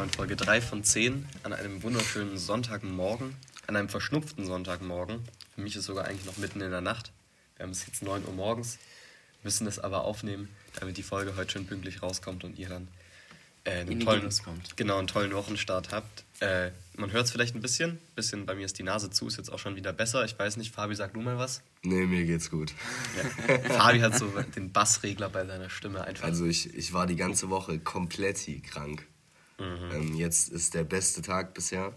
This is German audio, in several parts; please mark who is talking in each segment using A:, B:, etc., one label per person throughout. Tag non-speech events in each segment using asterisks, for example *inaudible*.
A: neuen Folge 3 von 10 an einem wunderschönen Sonntagmorgen, an einem verschnupften Sonntagmorgen. Für mich ist sogar eigentlich noch mitten in der Nacht. Wir haben es jetzt 9 Uhr morgens, müssen es aber aufnehmen, damit die Folge heute schön pünktlich rauskommt und ihr dann äh, einen, tollen, genau, einen tollen Wochenstart habt. Äh, man hört es vielleicht ein bisschen. bisschen. Bei mir ist die Nase zu, ist jetzt auch schon wieder besser. Ich weiß nicht, Fabi, sag du mal was.
B: Nee, mir geht's gut.
A: Ja. Fabi hat so den Bassregler bei seiner Stimme einfach.
B: Also ich, ich war die ganze Woche komplett krank. Mhm. Ähm, jetzt ist der beste Tag bisher.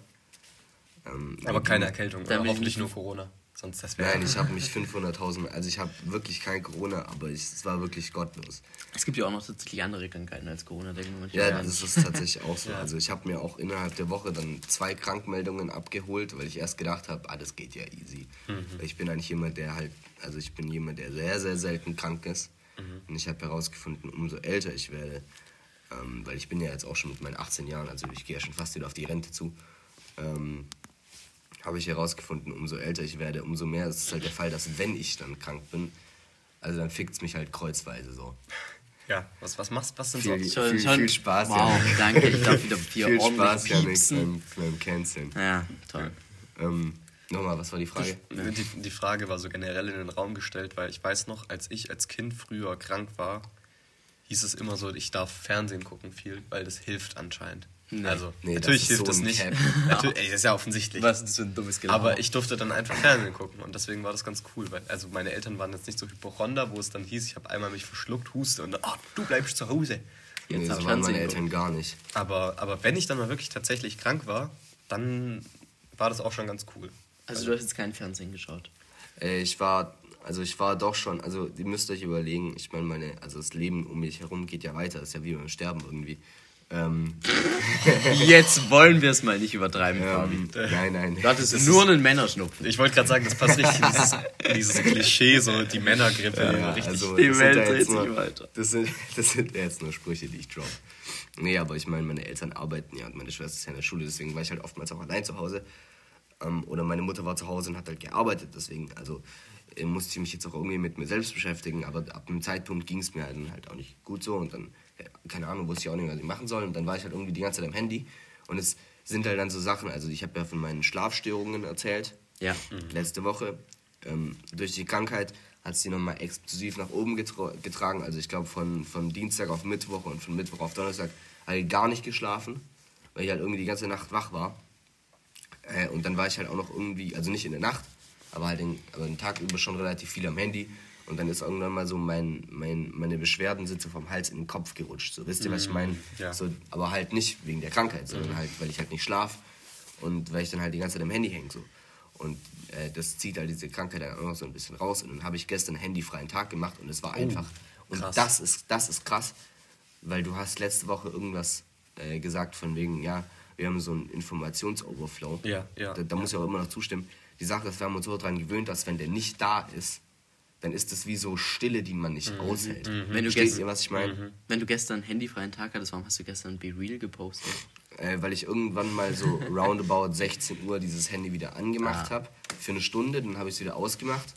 A: Ähm, Aber keine Erkältung, oder? hoffentlich nur Corona. Sonst
B: das Nein, ich habe *laughs* mich 500.000, also ich habe wirklich kein Corona, aber ich, es war wirklich gottlos.
C: Es gibt ja auch noch tatsächlich andere Krankheiten als Corona, denken
B: wir Ja, das ist tatsächlich auch so. *laughs* ja. Also ich habe mir auch innerhalb der Woche dann zwei Krankmeldungen abgeholt, weil ich erst gedacht habe, ah, das geht ja easy. Mhm. Ich bin eigentlich jemand, der halt, also ich bin jemand, der sehr, sehr selten krank ist. Mhm. Und ich habe herausgefunden, umso älter ich werde, ähm, weil ich bin ja jetzt auch schon mit meinen 18 Jahren, also ich gehe ja schon fast wieder auf die Rente zu, ähm, habe ich herausgefunden, umso älter ich werde, umso mehr ist es halt der Fall, dass wenn ich dann krank bin, also dann fickt es mich halt kreuzweise so.
A: Ja, was, was machst was sind
B: viel, so? Viel, viel, viel Spaß.
C: Wow, ja. danke, ich darf wieder vier *laughs*
B: Viel Spaß, ja nicht beim, beim Canceln.
C: Ja, toll.
B: Ähm, Nochmal, was war die Frage?
A: Die, die, Frage war so generell in den Raum gestellt, weil ich weiß noch, als ich als Kind früher krank war, hieß es immer so, ich darf Fernsehen gucken viel, weil das hilft anscheinend. Nee. Also, nee, natürlich hilft so das nicht. *laughs* natürlich, ey, das ist ja offensichtlich. Was ist das für ein dummes Gelaber? Aber ich durfte dann einfach Fernsehen gucken und deswegen war das ganz cool. Weil, also meine Eltern waren jetzt nicht so Hypochonder, wo es dann hieß, ich habe einmal mich verschluckt, huste und dann, oh, du bleibst zu Hause.
B: Jetzt nee, so waren meine Eltern gar nicht.
A: Aber, aber wenn ich dann mal wirklich tatsächlich krank war, dann war das auch schon ganz cool.
C: Also, also du hast jetzt kein Fernsehen geschaut?
B: Äh, ich war also ich war doch schon, also ihr müsst euch überlegen, ich meine, meine, also das Leben um mich herum geht ja weiter, das ist ja wie beim Sterben irgendwie. Ähm. *laughs*
C: Jetzt wollen wir es mal nicht übertreiben, ähm,
B: Fabi. Nein, nein.
C: Das ist nur ein Männerschnupfen.
A: Ich wollte gerade sagen, das passt richtig in dieses, dieses, Klischee, so die Männergrippe. Ja, richtig. Also,
B: die Welt dreht sich weiter. Das sind, das sind jetzt nur Sprüche, die ich droppe. Nee, aber ich meine, meine Eltern arbeiten ja und meine Schwester ist ja in der Schule, deswegen war ich halt oftmals auch allein zu Hause. Ähm, oder meine Mutter war zu Hause und hat halt gearbeitet, deswegen, also musste ich mich jetzt auch irgendwie mit mir selbst beschäftigen, aber ab dem Zeitpunkt ging es mir halt, halt auch nicht gut so und dann, keine Ahnung, wusste ich auch nicht, was ich machen soll und dann war ich halt irgendwie die ganze Zeit am Handy und es sind halt dann so Sachen, also ich habe ja von meinen Schlafstörungen erzählt,
C: ja.
B: letzte Woche. Ähm, durch die Krankheit hat sie nochmal explosiv nach oben getra getragen, also ich glaube von, von Dienstag auf Mittwoch und von Mittwoch auf Donnerstag habe ich gar nicht geschlafen, weil ich halt irgendwie die ganze Nacht wach war. Äh, und dann war ich halt auch noch irgendwie, also nicht in der Nacht, aber halt den, aber den Tag über schon relativ viel am Handy. Und dann ist irgendwann mal so mein, mein, meine Beschwerden sind so vom Hals in den Kopf gerutscht. So, wisst ihr, was ich mm, meine? Ja. So, aber halt nicht wegen der Krankheit, sondern mhm. halt, weil ich halt nicht schlaf und weil ich dann halt die ganze Zeit am Handy hänge. So. Und äh, das zieht halt diese Krankheit dann auch noch so ein bisschen raus. Und dann habe ich gestern einen handyfreien Tag gemacht und es war oh, einfach. Und krass. das ist, das ist krass, weil du hast letzte Woche irgendwas äh, gesagt von wegen, ja, wir haben so einen Informationsoverflow.
A: Ja, ja.
B: Da, da
A: ja.
B: muss ich auch immer noch zustimmen die Sache ist, wir haben uns so daran gewöhnt, dass wenn der nicht da ist, dann ist das wie so Stille, die man nicht mhm. aushält. Mhm.
C: Wenn, du gestern, ihr, was ich meine? Mhm. wenn du gestern einen handyfreien Tag hattest, warum hast du gestern Be Real gepostet?
B: Äh, weil ich irgendwann mal so roundabout *laughs* 16 Uhr dieses Handy wieder angemacht ah. habe für eine Stunde, dann habe ich es wieder ausgemacht,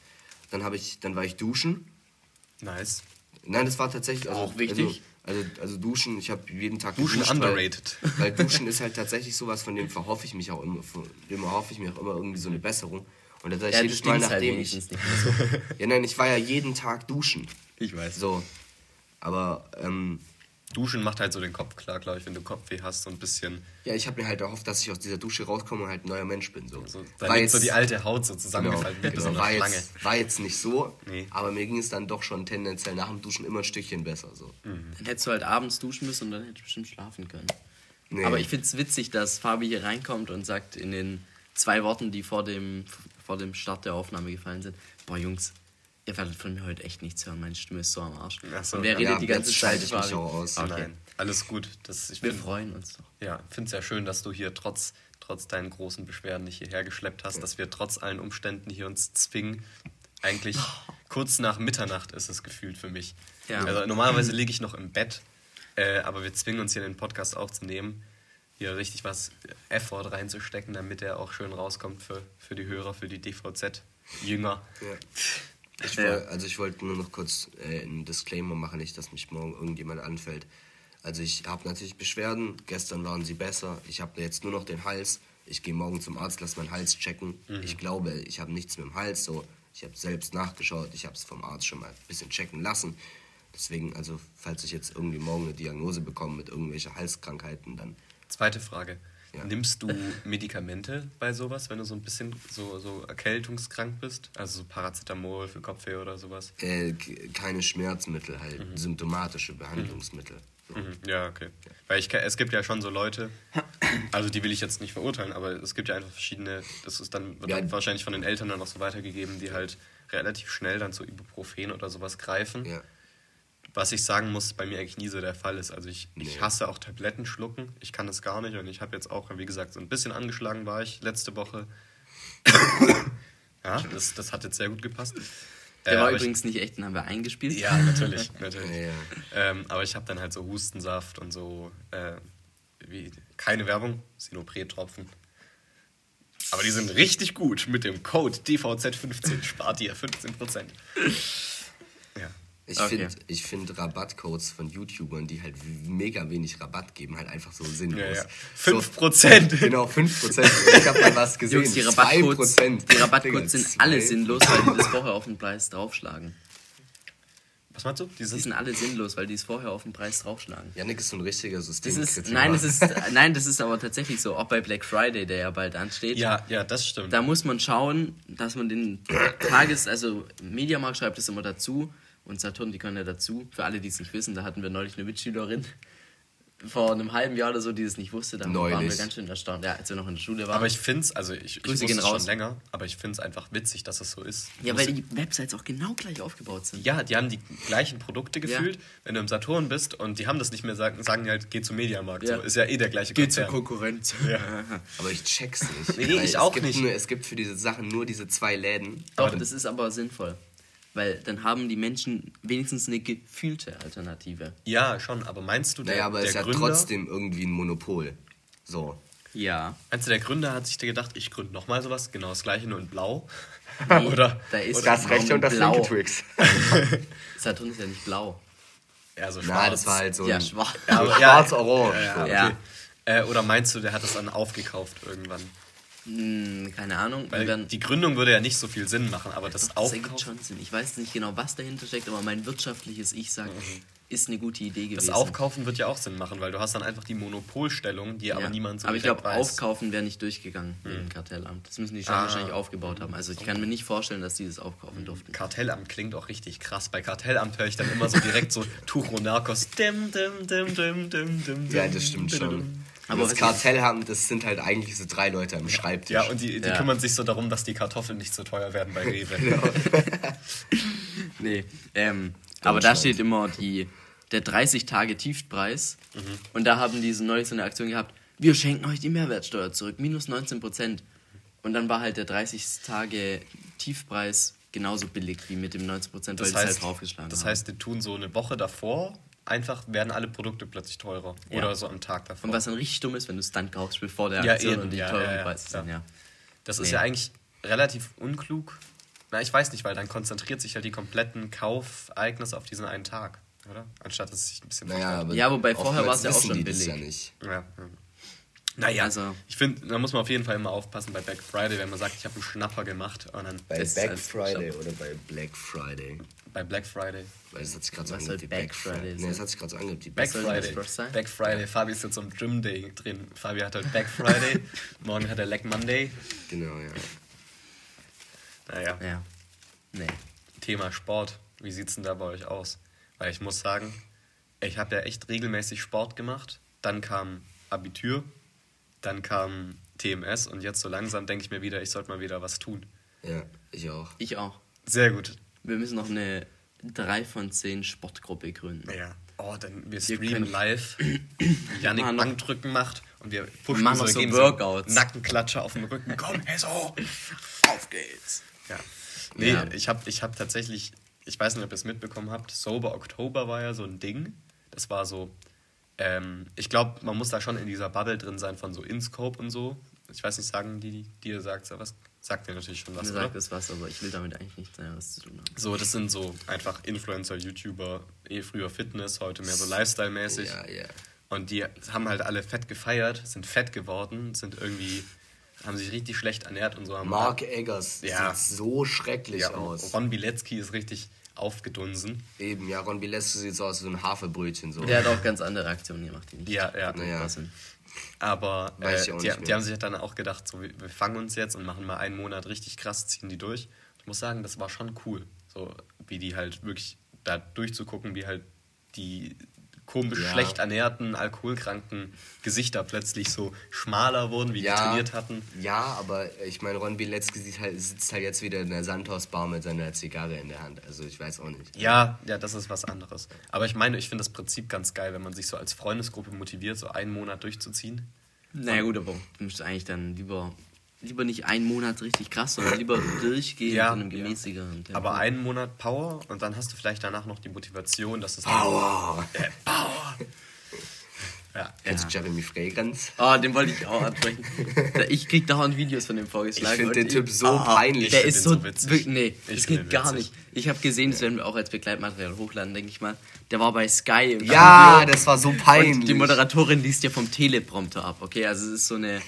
B: dann, ich, dann war ich duschen.
A: Nice.
B: Nein, das war tatsächlich
C: also, auch wichtig.
B: Also, also, also duschen, ich habe jeden Tag
A: Duschen geduscht,
B: underrated. Weil, weil, Duschen ist halt tatsächlich sowas, von dem verhoffe ich mich auch immer, von dem erhoffe ich mir auch immer irgendwie so eine Besserung. Und da sage ich ja, jedes Mal, halt nachdem halt ich. So. ja, nein, ich war ja jeden Tag duschen.
A: Ich weiß.
B: So. Aber ähm,
A: Duschen macht halt so den Kopf klar, glaube ich, wenn du Kopfweh hast, so ein bisschen.
B: Ja, ich habe mir halt erhofft, dass ich aus dieser Dusche rauskomme und halt ein neuer Mensch bin. So.
A: Also, da war jetzt so die alte Haut so zusammengefallen
B: genau, genau, war, jetzt, war jetzt nicht so, nee. aber mir ging es dann doch schon tendenziell nach dem Duschen immer ein Stückchen besser. So.
C: Mhm. Dann hättest du halt abends duschen müssen und dann hättest du bestimmt schlafen können. Nee. Aber ich finde es witzig, dass Fabi hier reinkommt und sagt in den zwei Worten, die vor dem, vor dem Start der Aufnahme gefallen sind, boah Jungs, ihr werdet von mir heute echt nichts hören, meine Stimme ist so am Arsch.
A: So,
C: und wer redet ja, die ganze Zeit?
B: Ich mich auch aus.
A: Okay. Nein, alles gut. Das,
C: ich Wir find, freuen uns doch.
A: Ja, ich finde es ja schön, dass du hier trotz, trotz deinen großen Beschwerden nicht hierher geschleppt hast, dass wir trotz allen Umständen hier uns zwingen. Eigentlich *laughs* kurz nach Mitternacht ist es gefühlt für mich. Ja. Also normalerweise liege ich noch im Bett, äh, aber wir zwingen uns hier den Podcast aufzunehmen hier richtig was Effort reinzustecken, damit er auch schön rauskommt für, für die Hörer, für die DVZ-Jünger. Ja.
B: Ich wollt, also ich wollte nur noch kurz äh, einen Disclaimer machen, nicht, dass mich morgen irgendjemand anfällt. Also ich habe natürlich Beschwerden. Gestern waren sie besser. Ich habe jetzt nur noch den Hals. Ich gehe morgen zum Arzt, lass meinen Hals checken. Mhm. Ich glaube, ich habe nichts mit dem Hals. So, ich habe selbst nachgeschaut. Ich habe es vom Arzt schon mal ein bisschen checken lassen. Deswegen, also falls ich jetzt irgendwie morgen eine Diagnose bekomme mit irgendwelchen Halskrankheiten, dann.
A: Zweite Frage. Ja. Nimmst du Medikamente bei sowas, wenn du so ein bisschen so, so erkältungskrank bist? Also so Paracetamol für Kopfweh oder sowas?
B: Äh, keine Schmerzmittel, halt mhm. symptomatische Behandlungsmittel.
A: Mhm. Mhm. Ja, okay. Weil ich, es gibt ja schon so Leute, also die will ich jetzt nicht verurteilen, aber es gibt ja einfach verschiedene, das ist dann, wird ja. dann wahrscheinlich von den Eltern dann auch so weitergegeben, die halt relativ schnell dann zu Ibuprofen oder sowas greifen. Ja. Was ich sagen muss, bei mir eigentlich nie so der Fall ist. Also ich, nee. ich hasse auch Tabletten schlucken. Ich kann das gar nicht und ich habe jetzt auch, wie gesagt, so ein bisschen angeschlagen war ich letzte Woche. ja, das, das hat jetzt sehr gut gepasst.
C: Der äh, war übrigens ich, nicht echt, den haben wir eingespielt.
A: Ja, natürlich, *laughs* natürlich. Ja. Ähm, aber ich habe dann halt so Hustensaft und so, äh, wie, keine Werbung, Sinopret-Tropfen. Aber die sind richtig gut. Mit dem Code DVZ15 spart ihr 15%.
B: Ich okay. finde find Rabattcodes von YouTubern, die halt mega wenig Rabatt geben, halt einfach so sinnlos. Ja, ja.
A: 5%.
B: So, *laughs* genau, 5%. Ich habe mal was *laughs* gesehen. Jungs,
C: die Rabattcodes, die Rabattcodes sind alle sinnlos, weil die das vorher auf den Preis draufschlagen.
A: Was meinst du?
C: Die sind, die sind alle sinnlos, weil die es vorher auf den Preis draufschlagen.
B: Janik ist so ein richtiger System.
C: Das ist, nein, das ist, *laughs* nein, das ist aber tatsächlich so. Auch bei Black Friday, der ja bald ansteht.
A: Ja, ja, das stimmt.
C: Da muss man schauen, dass man den Tages-, also Mediamarkt schreibt es immer dazu, und Saturn, die können ja dazu. Für alle, die es nicht wissen, da hatten wir neulich eine Mitschülerin vor einem halben Jahr oder so, die es nicht wusste. Da waren wir ganz schön erstaunt, ja, als wir noch in der Schule waren.
A: Aber ich finde es, also ich, Grüße ich wusste schon länger, aber ich finde es einfach witzig, dass es so ist.
C: Ja, weil die Websites auch genau gleich aufgebaut sind.
A: Ja, die haben die gleichen Produkte gefühlt. Ja. Wenn du im Saturn bist und die haben das nicht mehr, sagen, sagen halt, geh zum Mediamarkt. Ja. So. Ist ja eh der gleiche
C: Geh zur Konkurrenz. Ja. *laughs*
B: aber ich check's nicht.
A: nee, ich auch nicht.
B: Nur, es gibt für diese Sachen nur diese zwei Läden.
C: Doch, das ist aber sinnvoll. Weil dann haben die Menschen wenigstens eine gefühlte Alternative.
A: Ja, schon, aber meinst du,
B: der, naja, aber es ist ja trotzdem irgendwie ein Monopol. So.
C: Ja.
A: Meinst du, der Gründer hat sich gedacht, ich gründe nochmal sowas, genau das gleiche, nur in blau?
B: Nee, *laughs* oder, da ist oder das rechte und das linke Twix. *laughs*
C: Saturn ist ja nicht blau.
B: Ja, so schwarz. Na, das war halt so
C: ja, schwarz. *laughs*
B: Ja, Schwarz-orange. Ja,
C: ja, okay. ja.
A: Äh, oder meinst du, der hat das dann aufgekauft irgendwann?
C: Hm, keine Ahnung.
A: Weil die Gründung würde ja nicht so viel Sinn machen, aber das
C: Doch, Das ergibt schon Sinn. Ich weiß nicht genau, was dahinter steckt, aber mein wirtschaftliches Ich sagt, mhm. ist eine gute Idee gewesen.
A: Das Aufkaufen wird ja auch Sinn machen, weil du hast dann einfach die Monopolstellung, die ja. aber niemand
C: so Aber ich glaube, Aufkaufen wäre nicht durchgegangen mhm. im Kartellamt. Das müssen die schon ah. wahrscheinlich aufgebaut haben. Also ich kann mir nicht vorstellen, dass die das aufkaufen mhm. durften.
A: Kartellamt klingt auch richtig krass. Bei Kartellamt höre ich dann immer so direkt so *laughs* Tucho Narcos. Dim, dim, dim, dim, dim, dim,
B: ja, das stimmt schon. Aber das Kartell haben, das sind halt eigentlich so drei Leute am Schreibtisch.
A: Ja, und die, die ja. kümmern sich so darum, dass die Kartoffeln nicht so teuer werden bei *laughs* Rewe. genau. *laughs*
C: nee, ähm, aber da steht immer die, der 30-Tage-Tiefpreis. Mhm. Und da haben diese neulich so eine Aktion gehabt, wir schenken euch die Mehrwertsteuer zurück, minus 19 Prozent. Und dann war halt der 30-Tage-Tiefpreis genauso billig wie mit dem 19 Prozent, weil
A: das heißt, halt draufgeschlagen Das heißt, die tun so eine Woche davor einfach werden alle Produkte plötzlich teurer. Ja. Oder so am Tag davor.
C: Und was dann richtig dumm ist, wenn du es dann kaufst, bevor der Aktion ja, und die ja, teuren Preise sind, ja.
A: Das nee. ist ja eigentlich relativ unklug. Na, ich weiß nicht, weil dann konzentriert sich halt die kompletten Kaufereignisse auf diesen einen Tag, oder? Anstatt dass es sich ein bisschen
C: naja, aber Ja, wobei vorher war es ja auch schon billig.
B: Ja nicht.
A: Ja, Naja, also, ich finde, da muss man auf jeden Fall immer aufpassen bei Black Friday, wenn man sagt, ich habe einen Schnapper gemacht. Und dann
B: bei Black Friday oder bei Black Friday?
A: Bei Black Friday.
B: Weil das hat sich gerade so angehört wie Back Friday. Nee, das hat sich gerade so angehört wie
A: Back Friday. Back Friday. Fabi ist jetzt so im Gym Day drin. Fabi hat halt Back Friday. *laughs* Morgen hat er Leg Monday.
B: Genau, ja.
A: Naja.
C: Ja. Nee.
A: Thema Sport. Wie sieht's denn da bei euch aus? Weil ich muss sagen, ich habe ja echt regelmäßig Sport gemacht. Dann kam Abitur. Dann kam TMS. Und jetzt so langsam denke ich mir wieder, ich sollte mal wieder was tun.
B: Ja, ich auch.
C: Ich auch.
A: Sehr gut.
C: Wir müssen noch eine 3 von 10 Sportgruppe gründen.
A: Ja. Oh, dann wir streamen live. *clears throat* Janik Bankdrücken macht und wir
C: pushen machen so, so Workouts.
A: Nackenklatscher auf dem Rücken. *laughs* Komm, Hesso, auf geht's. Ja. Nee, ja. ich habe ich hab tatsächlich, ich weiß nicht, ob ihr es mitbekommen habt, Sober Oktober war ja so ein Ding. Das war so, ähm, ich glaube, man muss da schon in dieser Bubble drin sein von so InScope und so. Ich weiß nicht, sagen die, die dir sagt, was sagt dir natürlich schon was.
C: Mir sagt es was, aber ich will damit eigentlich nichts was zu tun haben.
A: So, das sind so einfach Influencer, YouTuber, eh früher Fitness, heute mehr so Lifestyle-mäßig. Ja, ja. Und die haben halt alle fett gefeiert, sind fett geworden, sind irgendwie, haben sich richtig schlecht ernährt und so. Haben
B: Mark Eggers ja, sieht so schrecklich ja, aus.
A: Ron Bilecki ist richtig aufgedunsen.
B: Eben, ja, Ron Bilecki sieht so aus wie so ein Haferbrötchen. So.
C: Der hat auch ganz andere Aktionen gemacht, die nicht.
A: Ja, ja. Naja. Aber äh, die, die, haben sich dann auch gedacht, so, wir, wir fangen uns jetzt und machen mal einen Monat richtig krass, ziehen die durch. Ich muss sagen, das war schon cool, so wie die halt wirklich da durchzugucken, wie halt die komisch ja. schlecht ernährten, alkoholkranken Gesichter plötzlich so schmaler wurden, wie ja, die trainiert hatten.
B: Ja, aber ich meine, Ron sitzt halt, sitzt halt jetzt wieder in der Sandhausbar mit seiner Zigarre in der Hand. Also ich weiß auch nicht.
A: Ja, ja, das ist was anderes. Aber ich meine, ich finde das Prinzip ganz geil, wenn man sich so als Freundesgruppe motiviert, so einen Monat durchzuziehen.
C: Naja gut, aber du musst eigentlich dann lieber lieber nicht einen Monat richtig krass, sondern *clears throat* lieber durchgehen
A: ja, in einem gemäßigeren Tempo. Aber einen Monat Power und dann hast du vielleicht danach noch die Motivation, dass es.
B: Power!
A: Äh, Power!
B: Ja. Kennst du Jeremy Fragrance?
C: Oh, den wollte ich auch ansprechen. *laughs* ich krieg dauernd Videos von dem vorgeschlagen.
B: Ich finde den Typ so oh, peinlich.
C: Der ist so, so witzig. Nee, ich das geht gar nicht. Ich habe gesehen, das werden wir auch als Begleitmaterial hochladen, denke ich mal. Der war bei Sky
B: im Ja, Studio. das war so peinlich. Und
C: die Moderatorin liest ja vom Teleprompter ab, okay? Also es ist so eine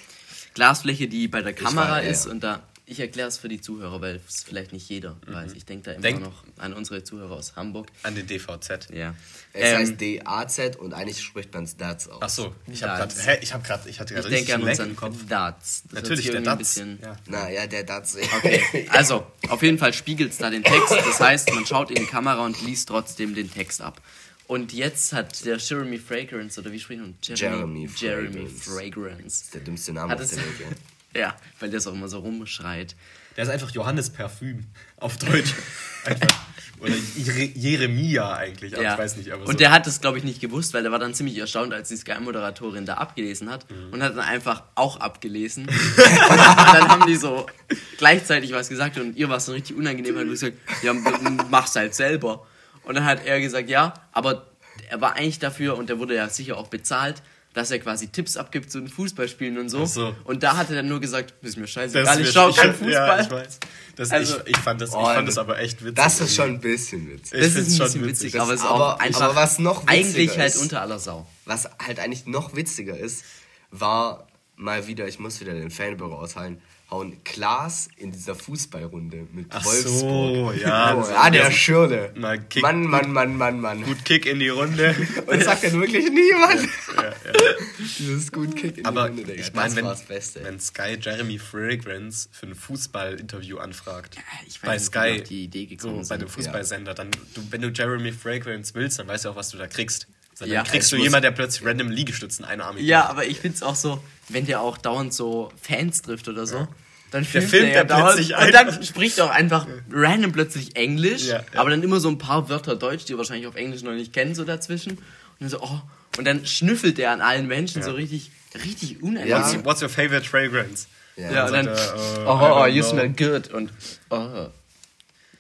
C: Glasfläche, die bei der Kamera war, ist ja. und da. Ich erkläre es für die Zuhörer, weil es vielleicht nicht jeder mhm. weiß. Ich denke da immer Denk noch an unsere Zuhörer aus Hamburg.
A: An den DVZ.
C: Ja.
B: Es ähm, heißt DAZ und eigentlich spricht man es DATS aus.
A: Ach so, ich habe gerade, hä, ich habe gerade, ich hatte gerade
C: richtig denke an unseren Kopf. DATS.
A: Das Natürlich der DATS.
B: Ja. Na ja, der DATS.
C: Okay, also auf jeden Fall spiegelt es da den Text. Das heißt, man schaut in die Kamera und liest trotzdem den Text ab. Und jetzt hat der Jeremy Fragrance, oder wie spricht man?
B: Jeremy,
C: Jeremy, Jeremy Fragrance. Fragrance. Das
B: ist der dümmste Name auf der Welt, *laughs*
C: ja. weil der es auch immer so rumschreit.
A: Der ist einfach Johannes Parfüm auf Deutsch. *laughs* einfach. Oder Jeremia eigentlich, aber ja. ich weiß nicht.
C: Aber und so. der hat das, glaube ich, nicht gewusst, weil der war dann ziemlich erstaunt, als die Sky-Moderatorin da abgelesen hat mhm. und hat dann einfach auch abgelesen. *laughs* und dann haben die so gleichzeitig was gesagt und ihr war es dann richtig unangenehm, hat gesagt, ja, mach's halt selber. Und dann hat er gesagt, ja, aber er war eigentlich dafür und der wurde ja sicher auch bezahlt, dass er quasi Tipps abgibt zu den Fußballspielen und so. so. Und da hat er dann nur gesagt, das ist mir scheißegal, ich schaue keinen Fußball. Ja, ich weiß.
A: Das, also, ich, ich, fand das, oh, ich fand das aber echt witzig.
B: Das ist schon ein bisschen witzig.
C: Das ist ein bisschen witzig, witzig aber es ist auch einfach aber was noch eigentlich halt unter aller Sau.
B: Was halt eigentlich noch witziger ist, war mal wieder, ich muss wieder den Fanbüro aushalten, hauen Klaas in dieser Fußballrunde mit Ach Wolfsburg. So,
A: ja,
B: oh, ja der Schürde.
A: Kick,
B: Mann, Mann, Mann, Mann, Mann.
A: Gut Kick in die Runde. *laughs*
B: Und sagt dann wirklich niemand. Ja, ja, ja. *laughs* Dieses gut Kick in
A: Aber
B: die
A: Runde, Digga. Ich meine, wenn, wenn Sky Jeremy Fragrance für ein Fußballinterview anfragt,
C: ich weiß bei Sky, die Idee
A: gekommen so, bei dem Fußballsender, dann, du, wenn du Jeremy Fragrance willst, dann weißt du auch, was du da kriegst. Dann ja, kriegst du jemanden, der plötzlich random Liegestützen einarmig
C: Ja, macht. aber ich find's auch so, wenn der auch dauernd so Fans trifft oder so, ja. dann
A: filmt der, filmt der, der plötzlich
C: Und dann spricht er auch einfach random plötzlich Englisch, ja, ja. aber dann immer so ein paar Wörter Deutsch, die er wahrscheinlich auf Englisch noch nicht kennen, so dazwischen. Und dann so, oh, und dann schnüffelt er an allen Menschen so richtig, richtig unangenehm.
A: What's, what's, your favorite fragrance?
C: Ja, und dann, er, uh, oh, oh you smell good und, oh.